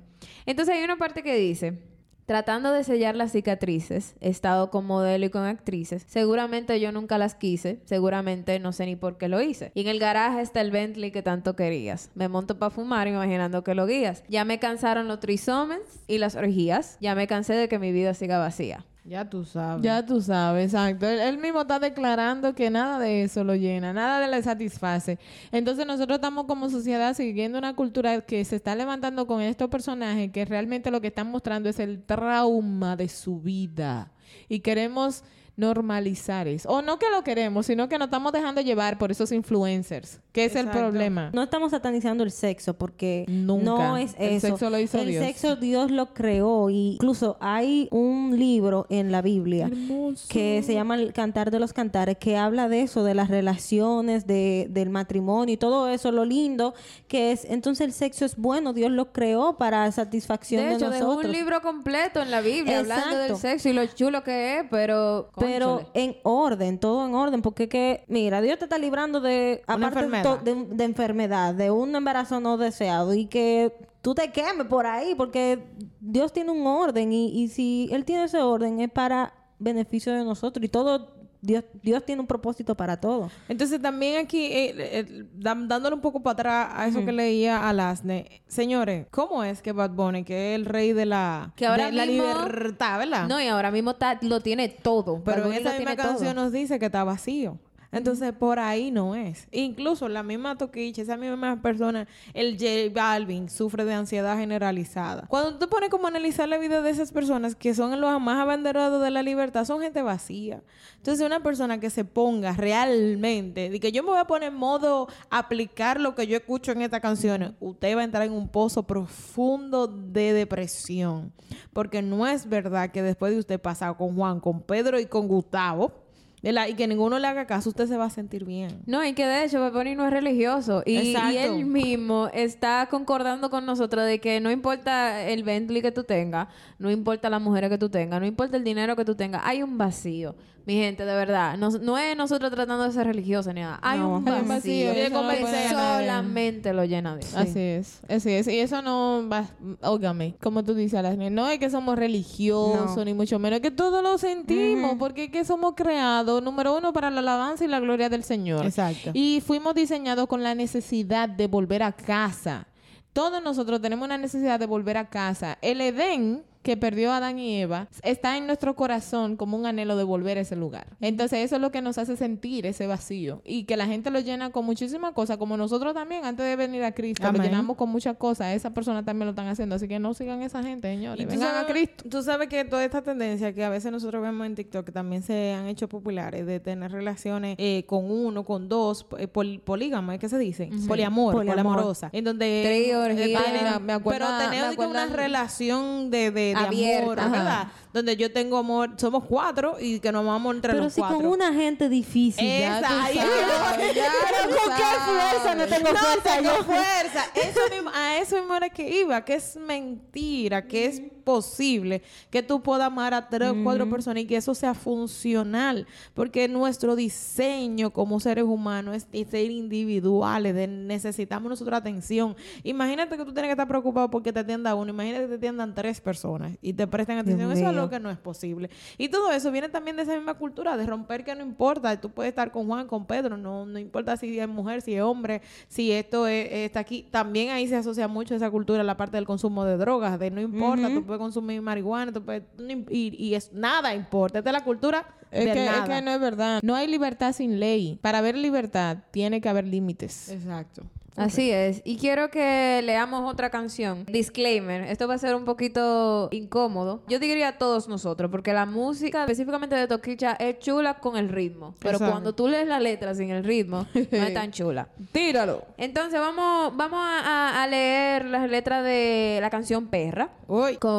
Entonces hay una parte que dice... Tratando de sellar las cicatrices, he estado con modelo y con actrices. Seguramente yo nunca las quise. Seguramente no sé ni por qué lo hice. Y en el garaje está el Bentley que tanto querías. Me monto para fumar imaginando que lo guías. Ya me cansaron los trisomens y las orgías. Ya me cansé de que mi vida siga vacía. Ya tú sabes. Ya tú sabes, exacto. Él, mismo está declarando que nada de eso lo llena, nada de le satisface. Entonces nosotros estamos como sociedad siguiendo una cultura que se está levantando con estos personajes que realmente lo que están mostrando es el trauma de su vida. Y queremos normalizar eso. O no que lo queremos, sino que nos estamos dejando llevar por esos influencers, que es Exacto. el problema. No estamos satanizando el sexo porque Nunca. no es El eso. sexo lo hizo el Dios. sexo Dios lo creó y incluso hay un libro en la Biblia Hermoso. que se llama El Cantar de los Cantares que habla de eso, de las relaciones, de, del matrimonio y todo eso, lo lindo que es. Entonces el sexo es bueno, Dios lo creó para satisfacción de, De hecho, nosotros. un libro completo en la Biblia hablando del sexo y lo chulo que es, pero... Pero cónchale. en orden, todo en orden, porque que, mira, Dios te está librando de, Una aparte enfermedad. de, de enfermedad, de un embarazo no deseado y que tú te quemes por ahí, porque Dios tiene un orden y, y si Él tiene ese orden es para beneficio de nosotros y todo Dios, Dios tiene un propósito para todo. Entonces también aquí, eh, eh, dándole un poco para atrás a eso que leía Alasne, señores, ¿cómo es que Bad Bunny, que es el rey de la, Que ahora de la libertad, ¿verdad? No, y ahora mismo lo tiene todo. Pero en esa misma todo. canción nos dice que está vacío. Entonces, por ahí no es. Incluso la misma Toquicha, esa misma persona, el J Balvin, sufre de ansiedad generalizada. Cuando tú te pones como a analizar la vida de esas personas que son los más abanderados de la libertad, son gente vacía. Entonces, una persona que se ponga realmente, de que yo me voy a poner en modo aplicar lo que yo escucho en estas canciones, usted va a entrar en un pozo profundo de depresión. Porque no es verdad que después de usted pasar con Juan, con Pedro y con Gustavo, ¿verdad? y que ninguno le haga caso, usted se va a sentir bien. No, y que de hecho Bad Bunny no es religioso. Y, y él mismo está concordando con nosotros de que no importa el Bentley que tú tengas, no importa las mujeres que tú tengas, no importa el dinero que tú tengas, hay un vacío. Mi gente, de verdad. No, no es nosotros tratando de ser religiosos ni nada. Hay No, un vacío, vacío, que no solamente lo llena Dios. Así es, así es. Y eso no va, óigame, como tú dices, no es que somos religiosos, No. ni mucho menos, es que todos lo sentimos, porque es que somos creados, número uno, para la alabanza y la gloria del Señor. Exacto. Y fuimos diseñados con la necesidad de volver a casa. Todos nosotros tenemos una necesidad de volver a casa. El Edén que perdió Adán y Eva está en nuestro corazón como un anhelo de volver a ese lugar. Entonces eso es lo que nos hace sentir ese vacío y que la gente lo llena con muchísimas cosas, como nosotros también antes de venir a Cristo lo Amén. llenamos con muchas cosas. Esas personas también lo están haciendo, así que no sigan esa gente, señores. Y tú Vengan a sabes, Cristo. tú sabes que toda esta tendencia que a veces nosotros vemos en TikTok que también se han hecho populares de tener relaciones eh, con uno, con dos, eh, pol- polígamo, ¿es que se dice? Poliamor, Poliamor. poliamorosa. En donde Trío, eh, Me- acuerdo- pero tener me una relación de, de, de amor, ajá. ¿verdad? Donde yo tengo amor, somos cuatro y que nos vamos entre Pero los si cuatro. con una gente difícil. Esa, ahí sabes, ya Pero con qué sabes. fuerza no tengo No fuerza, tengo yo fuerza. Eso mismo, a eso mismo era que iba, que es mentira, que es posible que tú puedas amar a tres o cuatro personas y que eso sea funcional, porque nuestro diseño como seres humanos es, es ser individuales, de necesitamos nosotros atención. Imagínate que tú tienes que estar preocupado porque te atienda uno, imagínate que te atiendan tres personas y te presten atención, eso es algo que no es posible. Y todo eso viene también de esa misma cultura, de romper que no importa, tú puedes estar con Juan, con Pedro, no, no importa si es mujer, si es hombre, si esto es- está aquí. También ahí se asocia mucho esa cultura, la parte del consumo de drogas, de no importa, tú puedes consumir marihuana, tú puedes, y, y es nada importa. Esta es la cultura Es de que, es nada. que no es verdad. No hay libertad sin ley. Para haber libertad tiene que haber límites. Exacto. Así es. Y quiero que leamos otra canción. Disclaimer. Esto va a ser un poquito incómodo. Yo diría a todos nosotros, porque la música, específicamente de Toquicha, es chula con el ritmo. Pero Exacto. cuando tú lees la letra sin el ritmo, no es tan chula. Tíralo. Entonces vamos, vamos a, a- a leer las letras de la canción Perra Uy. con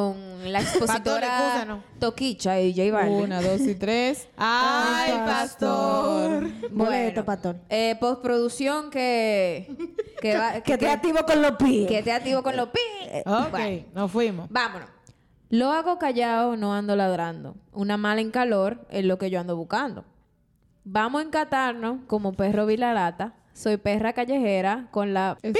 la Pastor, expositora. Toquicha y J Balvin. Una, dos y tres. Ay, pastor. Boleto, patón. Eh, postproducción que... Que, va- Que te activo con los pies. que te activo con los pi. Ok, Bueno. nos fuimos. Vámonos. Lo hago callado, no ando ladrando. Una mala en calor es lo que yo ando buscando. Vamos a encatarnos como perro vilarata. Soy perra callejera con la pi,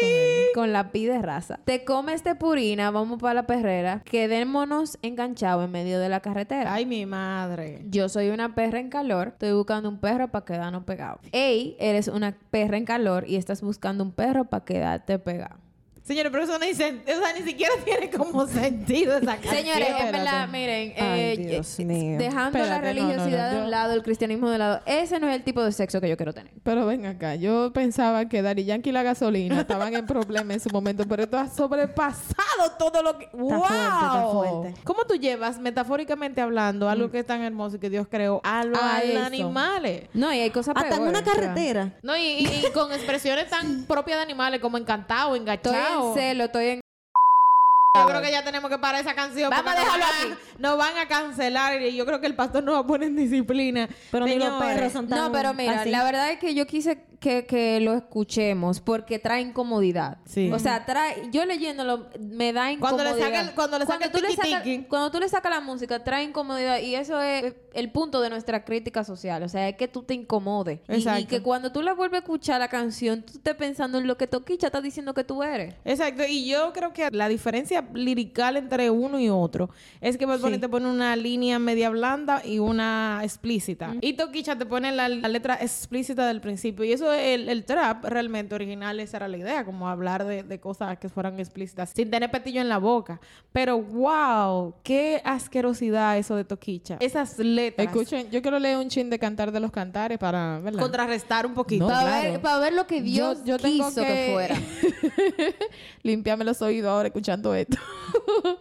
con la pi de raza. Te come este purina, vamos para la perrera. Quedémonos enganchados en medio de la carretera. Ay, mi madre. Yo soy una perra en calor, estoy buscando un perro para quedarnos pegados. Ey, eres una perra en calor y estás buscando un perro para quedarte pegado. Señores, pero eso ni, sen- o sea, ni siquiera tiene como sentido esa canción. Señores, en espérate. verdad, miren, Ay, eh, Dios eh, mío. dejando la Espérate, no, no, religiosidad no, de yo- un lado, el cristianismo de lado, ese no es el tipo de sexo que yo quiero tener. Pero ven acá, yo pensaba que Dari Yankee y la gasolina estaban en problema en su momento, pero esto ha sobrepasado todo lo que... ¡Wow! fuerte, está fuerte. ¿Cómo tú llevas, metafóricamente hablando, algo que es tan hermoso y que Dios creó a los A eso. animales? No, y hay cosas Hasta en peores, una o sea, carretera. No, y, y- y con expresiones tan propias de animales como encantado, Estoy engachado. En celo, estoy en... Yo creo que ya tenemos que parar esa canción. Vamos a nos dejarlo van Nos van a cancelar y yo creo que el pastor nos va a poner en disciplina. Pero ni los Señores, perros son tan No, pero mira, así. la verdad es que yo quise que, que lo escuchemos porque trae incomodidad. Sí. O sea, trae, yo leyéndolo me da Cuando le incomodidad. saca el- cuando le saca el tú le cuando tú le sacas la música, trae incomodidad. Y eso es el punto de nuestra crítica social. O sea, es que tú te incomodes. Y- que cuando tú le vuelves a escuchar la canción, tú estés pensando en lo que Toquicha está diciendo que tú eres. Exacto, y yo creo que la diferencia lirical entre uno y otro es que Bad Bunny te pone una línea media blanda y una explícita. Y Toquicha te pone la, la letra explícita del principio. Y eso, el, el trap realmente original, esa era la idea, como hablar de, de cosas que fueran explícitas, sin tener petillo en la boca. Pero wow, qué asquerosidad eso de Toquicha. Esas letras. Escuchen, yo quiero leer un chin de cantar de los cantares para, ¿verdad? Contrarrestar un poquito. No, para, claro. ver, para ver lo que Dios yo, yo tengo quiso que... fuera. Limpiarme los oídos ahora escuchando esto.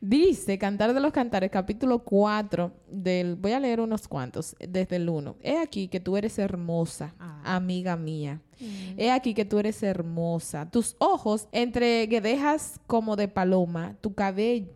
Dice, Cantar de los Cantares, capítulo 4 del... Voy a leer unos cuantos, desde el 1. He aquí que tú eres hermosa, amiga mía. He aquí que tú eres hermosa. Tus ojos entre guedejas como de paloma, tu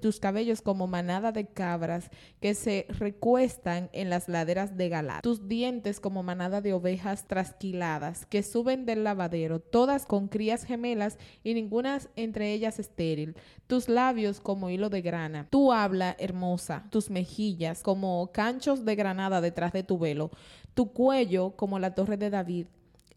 tus cabellos como manada de cabras que se recuestan en las laderas de Galat. Tus dientes como manada de ovejas trasquiladas que suben del lavadero, todas con crías gemelas y ninguna entre ellas estéril. Tus labios como hilo de grana. Tu habla hermosa, tus mejillas como canchos de granada detrás de tu velo. Tu cuello como la torre de David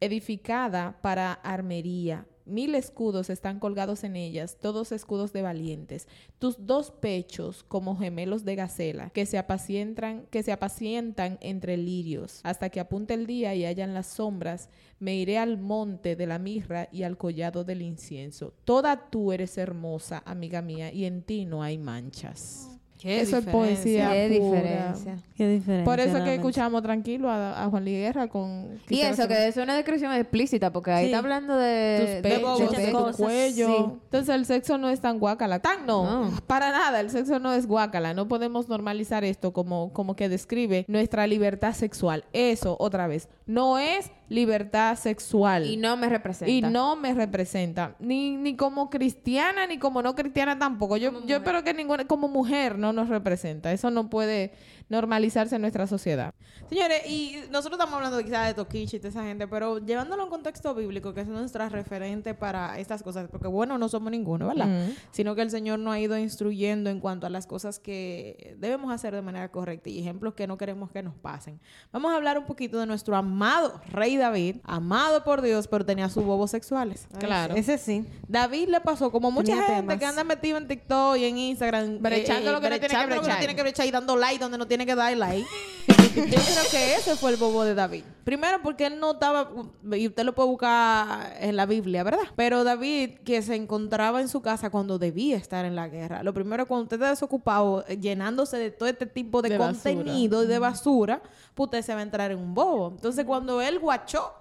edificada para armería. Mil escudos están colgados en ellas, todos escudos de valientes. Tus dos pechos como gemelos de gacela, que se apacientan, que se apacientan entre lirios, hasta que apunte el día y hayan las sombras, me iré al monte de la mirra y al collado del incienso. Toda tú eres hermosa, amiga mía, y en ti no hay manchas. Qué Eso es poesía Qué pura. diferencia. Qué diferencia. Por eso es que realmente. escuchamos tranquilo a, a Juan Luis Guerra con... Y eso, que es una descripción explícita, porque ahí Sí. está hablando de... tus pechos, de- de, de tu cuello. Sí. Entonces el sexo no es tan guácala. Tan no. No. Para nada, el sexo no es guácala. No podemos normalizar esto como, como que describe nuestra libertad sexual. Eso, otra vez, no es libertad sexual. Y no me representa. Y no me representa. Ni, ni como cristiana, ni como no cristiana tampoco. Yo, yo espero que ninguna, como mujer no nos representa. Eso no puede normalizarse en nuestra sociedad. Señores, y nosotros estamos hablando quizás de Toquicha y de esa gente, pero llevándolo a un contexto bíblico, que es nuestra referente para estas cosas, porque bueno, no somos ninguno, ¿verdad? Sino que el Señor nos ha ido instruyendo en cuanto a las cosas que debemos hacer de manera correcta y ejemplos que no queremos que nos pasen. Vamos a hablar un poquito de nuestro amado rey David, amado por Dios, pero tenía sus bobos sexuales. Claro. Ese sí. David le pasó como mucha Tenía gente temas. que anda metido en TikTok y en Instagram. Brechando lo que no tiene que brechando brechar. tiene que brechar y dando like donde no tiene que dar like. Yo creo que ese fue el bobo de David. Primero porque él no estaba, y usted lo puede buscar en la Biblia, ¿verdad? Pero David, que se encontraba en su casa cuando debía estar en la guerra. Lo primero, cuando usted está desocupado, llenándose de todo este tipo de, De basura. contenido y de basura, pues usted se va a entrar en un bobo. Entonces, cuando él guachó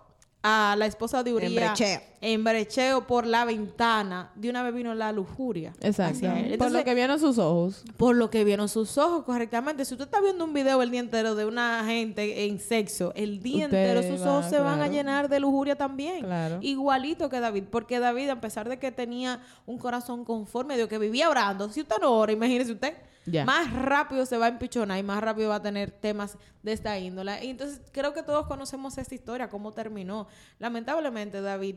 a la esposa de Uriah en brecheo por la ventana, de una vez vino la lujuria. Exacto. Por lo que vieron sus ojos. por lo que vieron sus ojos correctamente. Si usted está viendo un video el día entero de una gente en sexo, el día Usted entero sus va, ojos se van a llenar de lujuria también. Claro. Igualito que David, porque David, a pesar de que tenía un corazón conforme Dios, que vivía orando, si usted no ora, imagínese usted, Más rápido se va a empichonar y más rápido va a tener temas de esta índole. Y entonces creo que todos conocemos esta historia, cómo terminó. Lamentablemente, David,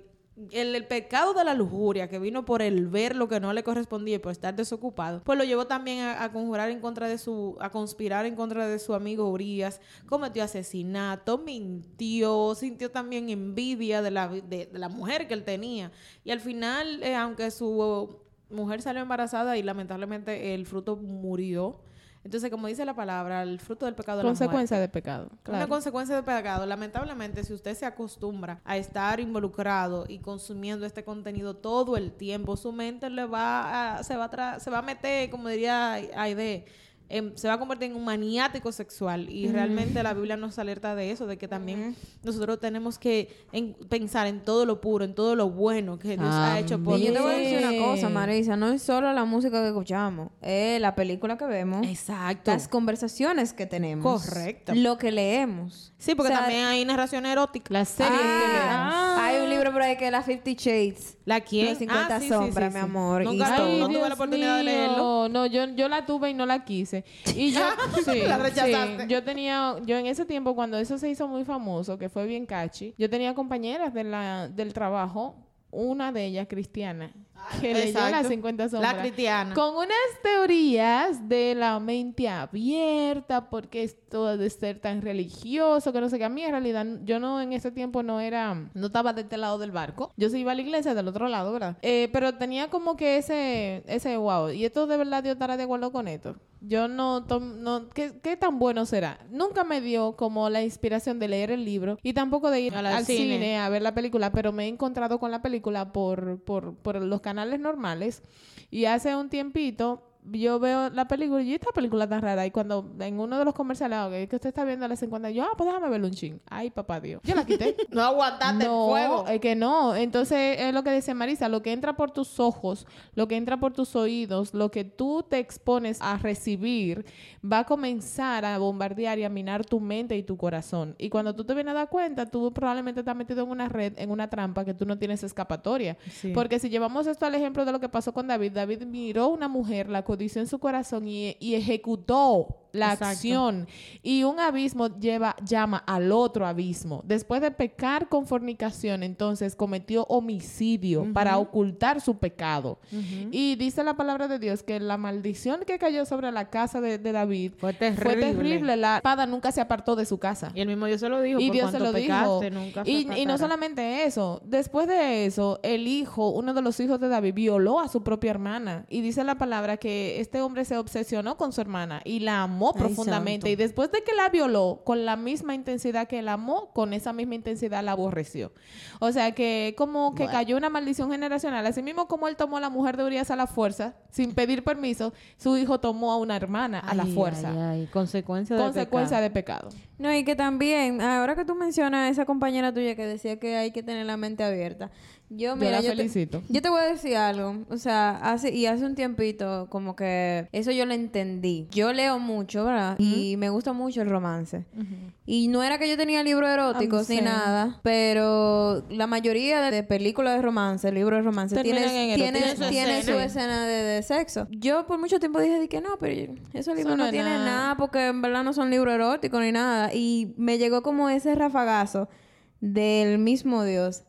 el, pecado de la lujuria que vino por el ver lo que no le correspondía y por estar desocupado, pues lo llevó también a, conjurar en contra de su, a conspirar en contra de su amigo Urias, cometió asesinato, mintió, sintió también envidia de la, de la mujer que él tenía. Y al final, eh, aunque su mujer salió embarazada y lamentablemente el fruto murió. Entonces, como dice la palabra, el fruto del pecado de la Consecuencia de pecado. Claro. Una consecuencia del pecado. Lamentablemente, si usted se acostumbra a estar involucrado y consumiendo este contenido todo el tiempo, su mente le va a, se va a tra- se va a meter, como diría Aide, em, se va a convertir en un maniático sexual y realmente la Biblia nos alerta de eso, de que también nosotros tenemos que en- pensar en todo lo puro, en todo lo bueno que Dios ha hecho por Y yo te voy a decir una nosotros. cosa, Marisa, no es solo la música que escuchamos, es la película que vemos, Exacto. las conversaciones que tenemos, Correcto. lo que leemos. Sí, porque O sea, también hay narración erótica. Las series que Ah, un libro por ahí que la Fifty Shades. ¿La quién? Los 50 Ah, sí, sí, sombras, sí, mi sí. amor. Nunca Y todo. no tuve la oportunidad de mío. leerlo. No, yo, yo la tuve y no la quise. Y yo, sí, La rechazaste. sí. yo tenía, yo en ese tiempo cuando eso se hizo muy famoso, que fue bien catchy, yo tenía compañeras de la, del trabajo, una de ellas cristiana, que leyó Exacto. las 50 sombras. La cristiana. Con unas teorías de la mente abierta, porque esto de ser tan religioso, que no sé qué. A mí en realidad, yo no en ese tiempo no era, no estaba de este lado del barco. Yo sí iba a la iglesia del otro lado, ¿verdad? Eh, pero tenía como que ese, ese wow. Y esto de verdad Dios estará de acuerdo con esto. Yo no, tom- no ¿qué, qué tan bueno será? Nunca me dio como la inspiración de leer el libro y tampoco de ir al cine. cine a ver la película, pero me he encontrado con la película por, por, por los canales normales y hace un tiempito yo veo la película y esta película tan rara y cuando en uno de los comerciales que usted está viendo a las 50 yo ah pues déjame verlo un ching ay papá Dios yo la quité No aguantaste no, el fuego. es que no. Entonces, es lo que dice Marisa, lo que entra por tus ojos, lo que entra por tus oídos, lo que tú te expones a recibir, va a comenzar a bombardear y a minar tu mente y tu corazón. Y cuando tú te vienes a dar cuenta, tú probablemente estás metido en una red, en una trampa que tú no tienes escapatoria. Sí. Porque si llevamos esto al ejemplo de lo que pasó con David, David miró a una mujer, la codició en su corazón y, y ejecutó la Exacto. acción. Y un abismo lleva, llama al otro abismo. Después de pecar con fornicación, entonces cometió homicidio para ocultar su pecado. Y dice la palabra de Dios que la maldición que cayó sobre la casa de, de David Fue fue terrible. terrible. La espada nunca se apartó de su casa. Y el mismo Dios se lo dijo. Y por Dios se lo dijo. nunca Y, y no solamente eso, después de eso, el hijo, uno de los hijos de David, violó a su propia hermana. Y dice la palabra que este hombre se obsesionó con su hermana y la amó Ay, profundamente. santo. Y después de que la violó, con la misma intensidad que la amó, con esa misma intensidad la aborreció. O sea que como que cayó una maldición generacional. Así mismo como él tomó a la mujer de Urias a la fuerza, sin pedir permiso, su hijo tomó a una hermana a la fuerza. ay, ay, Consecuencia de Consecuencia pecado. de pecado. No, y que también, ahora que tú mencionas a esa compañera tuya que decía que hay que tener la mente abierta, yo, Yo mira, la yo, te, felicito. yo te voy a decir algo, o sea, hace, y hace un tiempito, como que eso yo lo entendí. Yo leo mucho, ¿verdad? Y me gusta mucho el romance. Y no era que yo tenía libros eróticos ni sí. nada, pero la mayoría de, de películas de romance, libros de romance, Terminan tienen, su escena. de, de sexo. Yo por mucho tiempo dije de que no, pero esos libros no no, tienen nada. nada porque en verdad no son libros eróticos ni nada. Y me llegó como ese rafagazo del mismo Dios,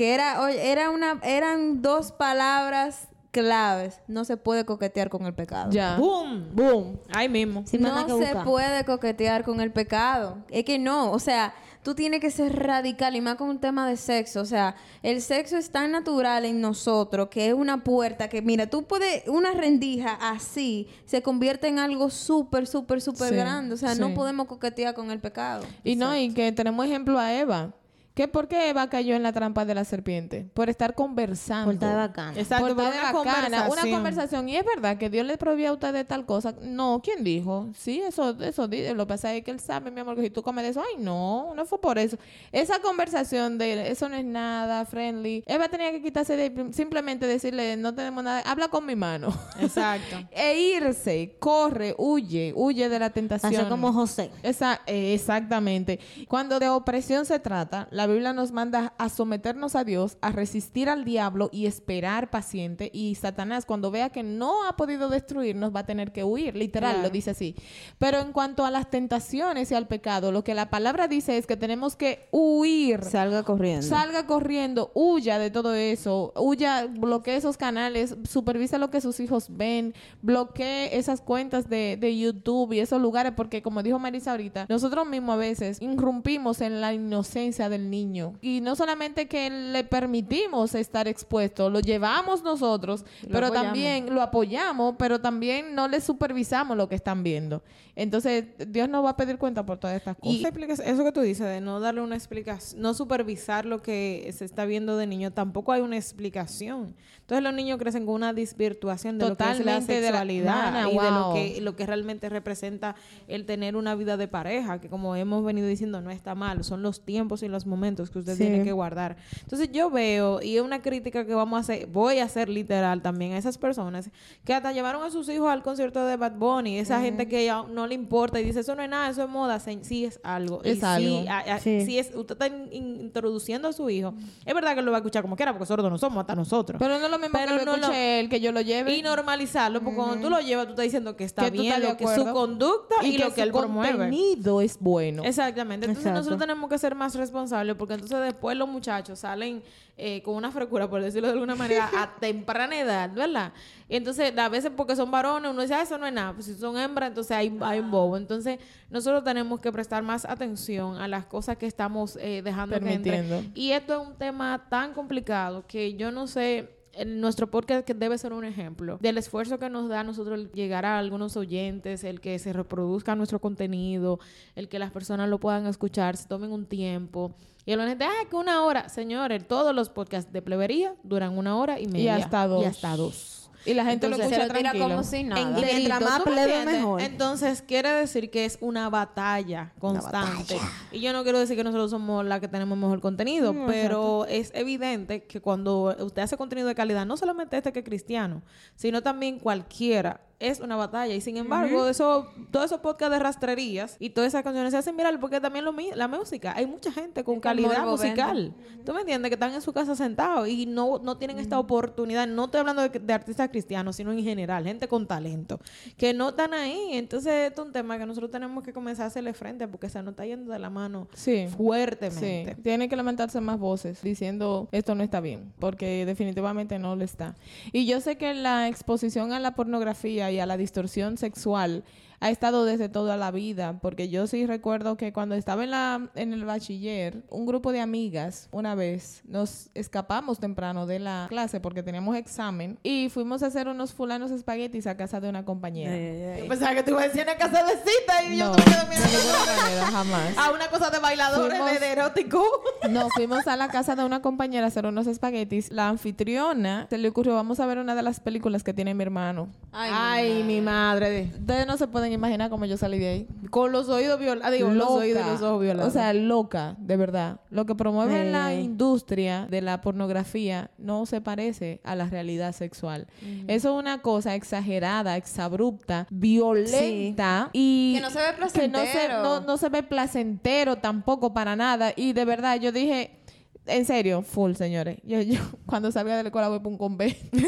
que era, oye, era una, eran dos palabras claves. No se puede coquetear con el pecado. Ya. ¡Boom! Boom. Ahí mismo. Sin no que se buscar. puede coquetear con el pecado. Es que no, o sea, tú tienes que ser radical y más con un tema de sexo. O sea, el sexo es tan natural en nosotros que es una puerta que, mira, tú puedes, una rendija así se convierte en algo súper, súper, súper Sí, grande. O sea, no podemos coquetear con el pecado. Y no, y que tenemos ejemplo a Eva. ¿Qué, ¿Por qué Eva cayó en la trampa de la serpiente? Por estar conversando. Por estar bacana. Exacto, por por estar una bacana, una conversación. conversación. Y es verdad que Dios le prohibió a ustedes tal cosa. No, ¿quién dijo? Sí, eso, eso dice. Lo que pasa es que él sabe, mi amor, que si tú comes de eso, ay, no, no fue por eso. Esa conversación de eso no es nada, friendly. Eva tenía que quitarse de simplemente decirle, no tenemos nada, habla con mi mano. Exacto. e irse, corre, huye, huye de la tentación. Hacer como José. Esa- eh, exactamente. Cuando de opresión se trata, la Biblia nos manda a someternos a Dios, a resistir al diablo y esperar paciente. Y Satanás, cuando vea que no ha podido destruirnos, va a tener que huir. Literal, Claro. lo dice así. Pero en cuanto a las tentaciones y al pecado, lo que la palabra dice es que tenemos que huir. Salga corriendo. Salga corriendo, huya de todo eso, huya, bloquee esos canales, supervisa lo que sus hijos ven, bloquee esas cuentas de, de YouTube y esos lugares, porque como dijo Marisa ahorita, nosotros mismos a veces irrumpimos en la inocencia del niño. Y no solamente que le permitimos estar expuesto, lo llevamos nosotros, Lo pero apoyamos. también lo apoyamos, pero también no le supervisamos lo que están viendo. Entonces, Dios nos va a pedir cuenta por todas estas cosas. Y eso que tú dices de no darle una explicación, no supervisar lo que se está viendo de niño, tampoco hay una explicación. Entonces los niños crecen con una desvirtuación de lo que es la Totalmente de la- sexualidad y de lo que lo que realmente representa el tener una vida de pareja, que como hemos venido diciendo no está mal, son los tiempos y los momentos momentos que usted Sí. tiene que guardar. Entonces yo veo, y es una crítica que vamos a hacer, voy a hacer literal también a esas personas que hasta llevaron a sus hijos al concierto de Bad Bunny, esa gente que ya no le importa y dice, eso no es nada, eso es moda, sí es algo. Es Y sí, algo. a- a- Sí. sí es, usted está in- in- introduciendo a su hijo, es verdad que lo va a escuchar como quiera, porque sordos no somos, hasta nosotros. Pero no es lo mismo Pero que lo no lo- escuche él, que yo lo lleve. y normalizarlo, porque cuando tú lo llevas, tú estás diciendo que está Que bien, lo que su conducta y, lo que su él promueve. contenido es bueno. Exactamente. Entonces Exacto. nosotros tenemos que ser más responsables porque entonces después los muchachos salen eh, con una frescura, por decirlo de alguna manera, a temprana edad, ¿verdad? Y entonces a veces porque son varones uno dice, ah, eso no es nada. Pues si son hembras, entonces hay, hay un bobo. Entonces nosotros tenemos que prestar más atención a las cosas que estamos eh, dejando que. Permitiendo. Y esto es un tema tan complicado que yo no sé nuestro podcast que debe ser un ejemplo del esfuerzo que nos da a nosotros el llegar a algunos oyentes, el que se reproduzca nuestro contenido, el que las personas lo puedan escuchar, se tomen un tiempo. Y la gente, ah, que una hora. Señores, todos los podcasts de plebería duran una hora y media. hasta dos. Y hasta dos. Y la gente Entonces, lo Se escucha lo tira tranquilo. como si nada. En Y mientras más ¿tú me plebe, mejor. Entonces quiere decir que es una batalla constante. Y yo no quiero decir que nosotros somos la que tenemos mejor contenido, pero es evidente que cuando usted hace contenido de calidad, no solamente este que es cristiano, sino también cualquiera, es una batalla. Y sin embargo, eso, todos esos podcasts de rastrerías y todas esas canciones se hacen viral porque también lo, la música, hay mucha gente con Es calidad musical. ¿Tú me entiendes? Que están en su casa sentados y no, no tienen esta oportunidad. No estoy hablando de, de artistas cristianos, sino en general, gente con talento, que no están ahí. Entonces, esto es un tema que nosotros tenemos que comenzar a hacerle frente porque se nos está yendo de la mano Sí. fuertemente. Sí, tienen que levantarse más voces diciendo esto no está bien, porque definitivamente no lo está. Y yo sé que la exposición a la pornografía y a la distorsión sexual ha estado desde toda la vida, porque yo sí recuerdo que cuando estaba en la en el bachiller, un grupo de amigas una vez nos escapamos temprano de la clase porque teníamos examen y fuimos a hacer unos fulanos espaguetis a casa de una compañera. Yo pensaba que te iba a decir una casa de cita y yo No, de ninguna manera, jamás. A una cosa de bailadores, Fuimos- de, de erótico. No, fuimos a la casa de una compañera a hacer unos espaguetis. La anfitriona se le ocurrió, vamos a ver una de las películas que tiene mi hermano. Ay, mi madre. Ustedes no se pueden imaginar cómo yo salí de ahí. Con los oídos violados. Digo, los Loca. oídos y los ojos violados. O sea, loca, de verdad. Lo que promueve Ay, la industria de la pornografía no se parece a la realidad sexual. Eso es una cosa exagerada, exabrupta, violenta y Que no se ve que no se, placentero. no, no se ve placentero tampoco para nada. Y de verdad, yo dije, en serio, full, señores. Yo, yo cuando salga de la escuela voy por un convento.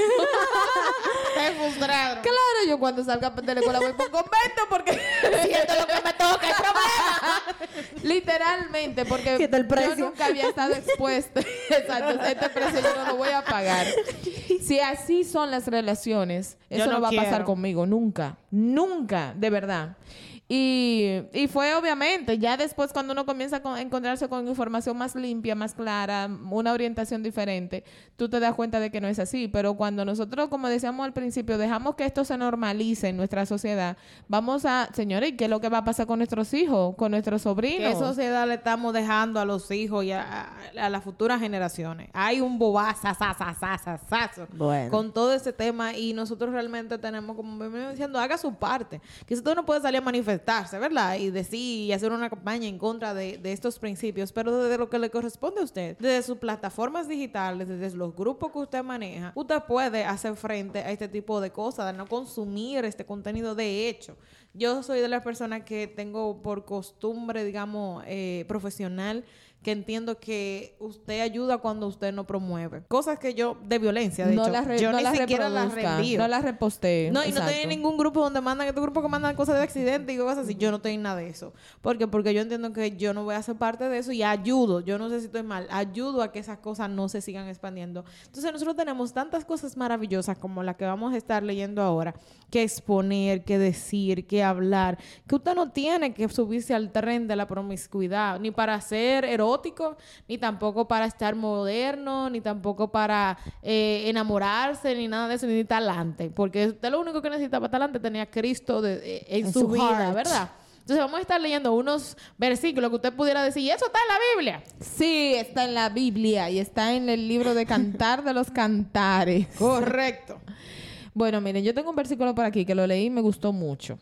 Claro, yo cuando salga de la escuela voy por un convento porque Siento lo que me toca, el problema. literalmente, porque Siento el yo nunca había estado expuesta. Exacto, este precio yo no lo voy a pagar. Si así son las relaciones, Yo eso no, no va a pasar conmigo, nunca, nunca, de verdad. Y, y fue obviamente, ya después cuando uno comienza a encontrarse con información más limpia, más clara, una orientación diferente, tú te das cuenta de que no es así. Pero cuando nosotros, como decíamos al principio, dejamos que esto se normalice en nuestra sociedad, vamos a, señores, ¿y qué es lo que va a pasar con nuestros hijos, con nuestros sobrinos? ¿Qué sociedad le estamos dejando a los hijos y a, a- a las futuras generaciones? Hay un bobazazazazazazo Bueno. con todo ese tema y nosotros realmente tenemos, como me venía diciendo, haga su parte. Que usted no puede salir a ¿verdad? Y decir y hacer una campaña en contra de, de estos principios, pero desde lo que le corresponde a usted, desde sus plataformas digitales, desde los grupos que usted maneja, usted puede hacer frente a este tipo de cosas, de no consumir este contenido de hecho. Yo soy de las personas que tengo por costumbre, digamos, eh, profesional, que entiendo que usted ayuda cuando usted no promueve. Cosas que yo, de violencia, de no hecho, las re- yo no ni las siquiera las reenvío. no las reposte. No, y no estoy en ningún grupo donde mandan, estos grupos que mandan cosas de accidente y cosas así. Yo no estoy en nada de eso. ¿Por qué? Porque yo entiendo que yo no voy a ser parte de eso y ayudo. Yo no sé si estoy mal. Ayudo a que esas cosas no se sigan expandiendo. Entonces, nosotros tenemos tantas cosas maravillosas como la que vamos a estar leyendo ahora, que exponer, que decir, que hablar, que usted no tiene que subirse al tren de la promiscuidad, ni para ser erótico, ni tampoco para estar moderno, ni tampoco para eh, enamorarse, ni nada de eso, ni talante. Porque usted lo único que necesita para talante tenía Cristo de- eh, en, En su, su vida, heart. ¿verdad? Entonces vamos a estar leyendo unos versículos que usted pudiera decir, y eso está en la Biblia. Sí, está en la Biblia y está en el libro de Cantar de los Cantares. Correcto. Bueno, miren, yo tengo un versículo por aquí que lo leí y me gustó mucho.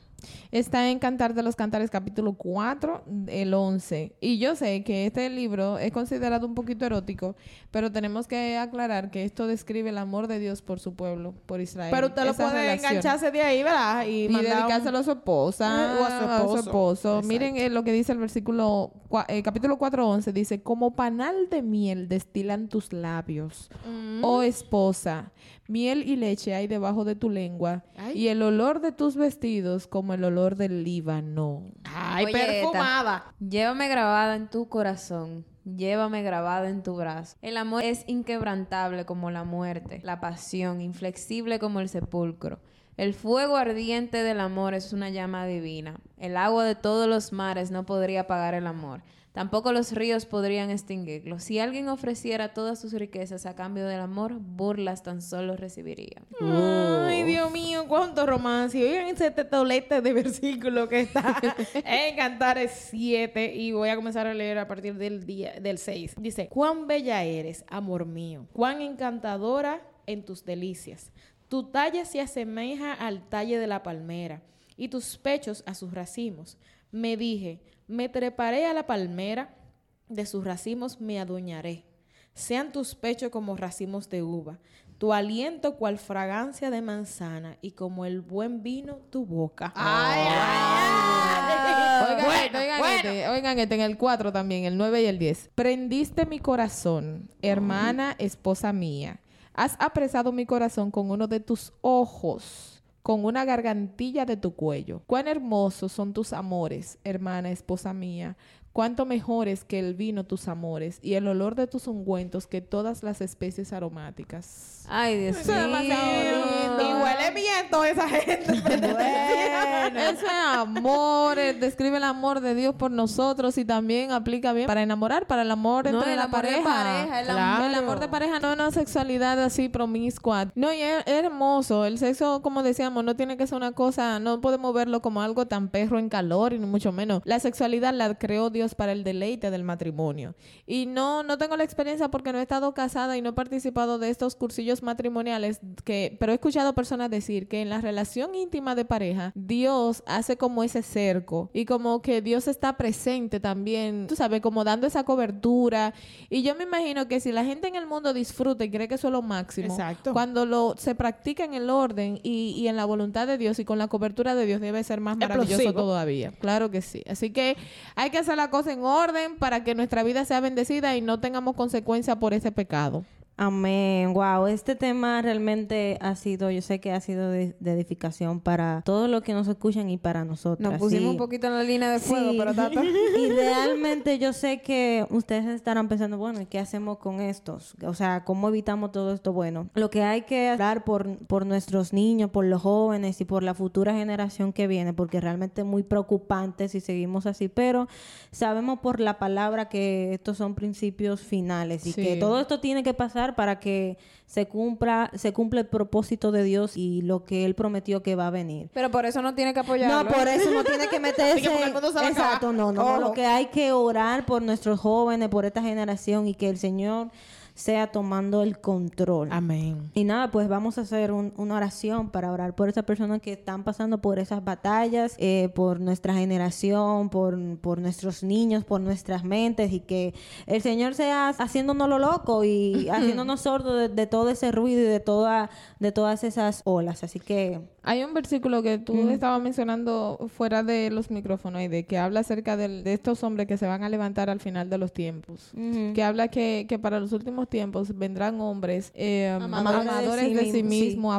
Está en Cantar de los Cantares, capítulo 4, el 11. Y yo sé que este libro es considerado un poquito erótico, pero tenemos que aclarar que esto describe el amor de Dios por su pueblo, por Israel. Pero usted lo puede relación. engancharse de ahí, ¿verdad? Y, Y un- dedicárselo a su esposa o a su esposo. Miren eh, lo que dice el versículo, cua- eh, capítulo 4, 11. Dice, como panal de miel destilan tus labios, Mm. oh esposa. Miel y leche hay debajo de tu lengua. Ay. Y el olor de tus vestidos como el olor del Líbano. Ay, Oye, perfumada. Llévame grabada en tu corazón. Llévame grabada en tu brazo. El amor es inquebrantable como la muerte, la pasión, inflexible como el sepulcro. El fuego ardiente del amor es una llama divina. El agua de todos los mares no podría apagar el amor. Tampoco los ríos podrían extinguirlo. Si alguien ofreciera todas sus riquezas a cambio del amor, burlas tan solo recibiría. Ay, Dios mío, cuánto romance. Oigan ese tetolete de versículo que está en Cantares 7 y voy a comenzar a leer a partir del día del 6. Dice, cuán bella eres, amor mío, cuán encantadora en tus delicias. Tu talle se asemeja al talle de la palmera y tus pechos a sus racimos. Me dije, me treparé a la palmera, de sus racimos me adueñaré. Sean tus pechos como racimos de uva, tu aliento cual fragancia de manzana y como el buen vino tu boca. Ay, Oigan, Bueno, este, oigan, bueno. este, oigan este, en el 4 también, el 9 y el 10. Prendiste mi corazón, hermana, esposa mía. Has apresado mi corazón con uno de tus ojos, con una gargantilla de tu cuello. Cuán hermosos son tus amores, hermana, esposa mía. Cuánto mejores que el vino tus amores y el olor de tus ungüentos que todas las especies aromáticas. Ay, Dios mío. Y huele bien toda esa gente. Ese amor, eh, describe el amor de Dios por nosotros y también aplica bien para enamorar, para el amor No, entre el la amor de pareja. pareja, el Claro. amor- El amor de pareja no es una sexualidad así promiscua. No, y es, es hermoso. El sexo, como decíamos, no tiene que ser una cosa, no podemos verlo como algo tan perro en calor y ni mucho menos. La sexualidad la creó Dios para el deleite del matrimonio. Y no, no tengo la experiencia porque no he estado casada y no he participado de estos cursillos matrimoniales, que, pero he escuchado personas decir que en la relación íntima de pareja, Dios hace como ese cerco y como que Dios está presente también, tú sabes, como dando esa cobertura. Y yo me imagino que si la gente en el mundo disfruta y cree que eso es lo máximo, Exacto. cuando lo se practica en el orden y, y en la voluntad de Dios y con la cobertura de Dios debe ser más maravilloso Explosivo. todavía. Claro que sí. Así que hay que hacer la cosa en orden para que nuestra vida sea bendecida y no tengamos consecuencias por ese pecado. Amén. Wow, este tema realmente ha sido, yo sé que ha sido de, de edificación para todos los que nos escuchan y para nosotros. Nos pusimos un poquito en la línea de fuego, Sí. pero tata. Y realmente yo sé que ustedes estarán pensando, bueno, ¿y qué hacemos con estos? O sea, ¿cómo evitamos todo esto? Bueno, lo que hay que hablar por, por nuestros niños, por los jóvenes y por la futura generación que viene, porque realmente es muy preocupante si seguimos así, pero sabemos por la palabra que estos son principios finales y Sí. que todo esto tiene que pasar para que se cumpla, se cumpla el propósito de Dios y lo que Él prometió que va a venir. Pero por eso no tiene que apoyarlo. No, por eso no tiene que meterse. Así que porque el mundo se va a acabar. Exacto, no, no, no. Lo que hay que orar por nuestros jóvenes, por esta generación y que el Señor sea tomando el control. Amén. Y nada, pues vamos a hacer un- una oración para orar por esas personas que están pasando por esas batallas, eh, por nuestra generación, por, por nuestros niños, por nuestras mentes y que el Señor sea haciéndonos lo loco y haciéndonos sordos de, de todo ese ruido y de, toda, de todas esas olas. Así que Hay un versículo que tú estabas mencionando fuera de los micrófonos y de que habla acerca del- de estos hombres que se van a levantar al final de los tiempos. Que habla que, que para los últimos tiempos vendrán hombres eh, Amadores amadores, de de sí sí mismo,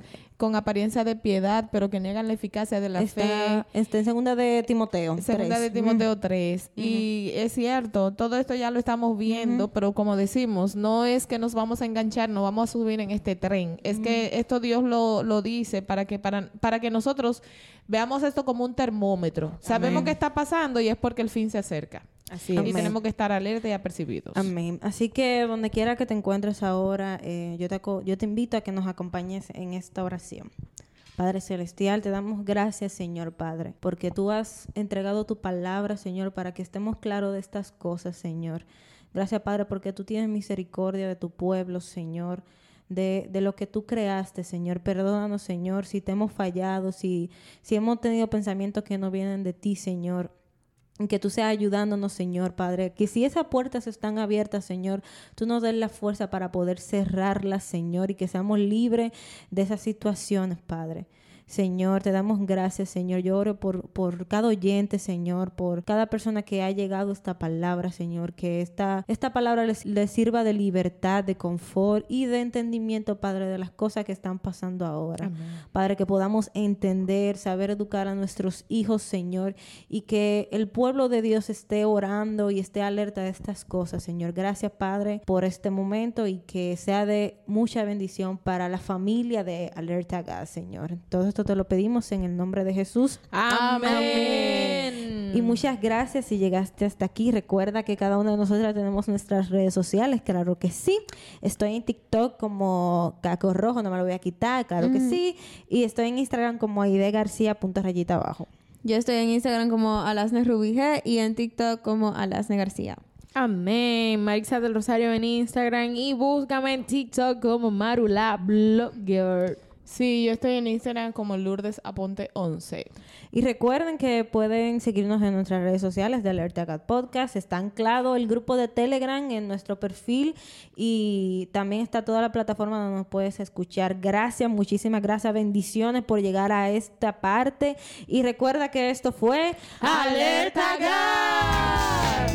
sí. Con apariencia de piedad, pero que niegan la eficacia de la fe. está, en segunda de Timoteo. Segunda de Timoteo 3. Y es cierto, todo esto ya lo estamos viendo, pero como decimos, no es que nos vamos a enganchar, no vamos a subir en este tren. Es que esto Dios lo, lo dice para que, para, para que nosotros veamos esto como un termómetro. Sabemos que está pasando y es porque el fin se acerca. Así Y Amén. tenemos que estar alerta y apercibidos. Amén. Así que donde quiera que te encuentres ahora, eh, yo, te, aco- yo te invito a que nos acompañes en esta oración. Padre Celestial, te damos gracias, Señor Padre, porque tú has entregado tu palabra, Señor, para que estemos claros de estas cosas, Señor. Gracias, Padre, porque tú tienes misericordia de tu pueblo, Señor. de, de lo que tú creaste, Señor. Perdónanos, Señor, si te hemos fallado, si, si hemos tenido pensamientos que no vienen de ti, Señor. Que tú seas ayudándonos, Señor Padre. Que si esas puertas están abiertas, Señor, tú nos des la fuerza para poder cerrarlas, Señor, y que seamos libres de esas situaciones, Padre. Señor, te damos gracias, Señor. Yo oro por, por cada oyente, Señor, por cada persona que ha llegado a esta palabra, Señor. Que esta, esta palabra les, les sirva de libertad, de confort y de entendimiento, Padre, de las cosas que están pasando ahora. Padre, que podamos entender, saber educar a nuestros hijos, Señor, y que el pueblo de Dios esté orando y esté alerta de estas cosas, Señor. Gracias, Padre, por este momento y que sea de mucha bendición para la familia de Alerta Gas, Señor. Esto te lo pedimos en el nombre de Jesús. Amén. Y muchas gracias si llegaste hasta aquí. Recuerda que cada una de nosotras tenemos nuestras redes sociales, claro que sí. Estoy en TikTok como Caco Rojo, no me lo voy a quitar, claro que sí. Y estoy en Instagram como Aide García, punto rayita abajo. Yo estoy en Instagram como Alasne Rubí G y en TikTok como Alasne García. Amén. Marixa del Rosario en Instagram y búscame en TikTok como Marula Blogger. Sí, yo estoy en Instagram como Lourdes Aponte 11. Y recuerden que pueden seguirnos en nuestras redes sociales de Alerta Cat Podcast. Está anclado el grupo de Telegram en nuestro perfil y también está toda la plataforma donde nos puedes escuchar. Gracias, muchísimas gracias. Bendiciones por llegar a esta parte. Y recuerda que esto fue Alerta Cat.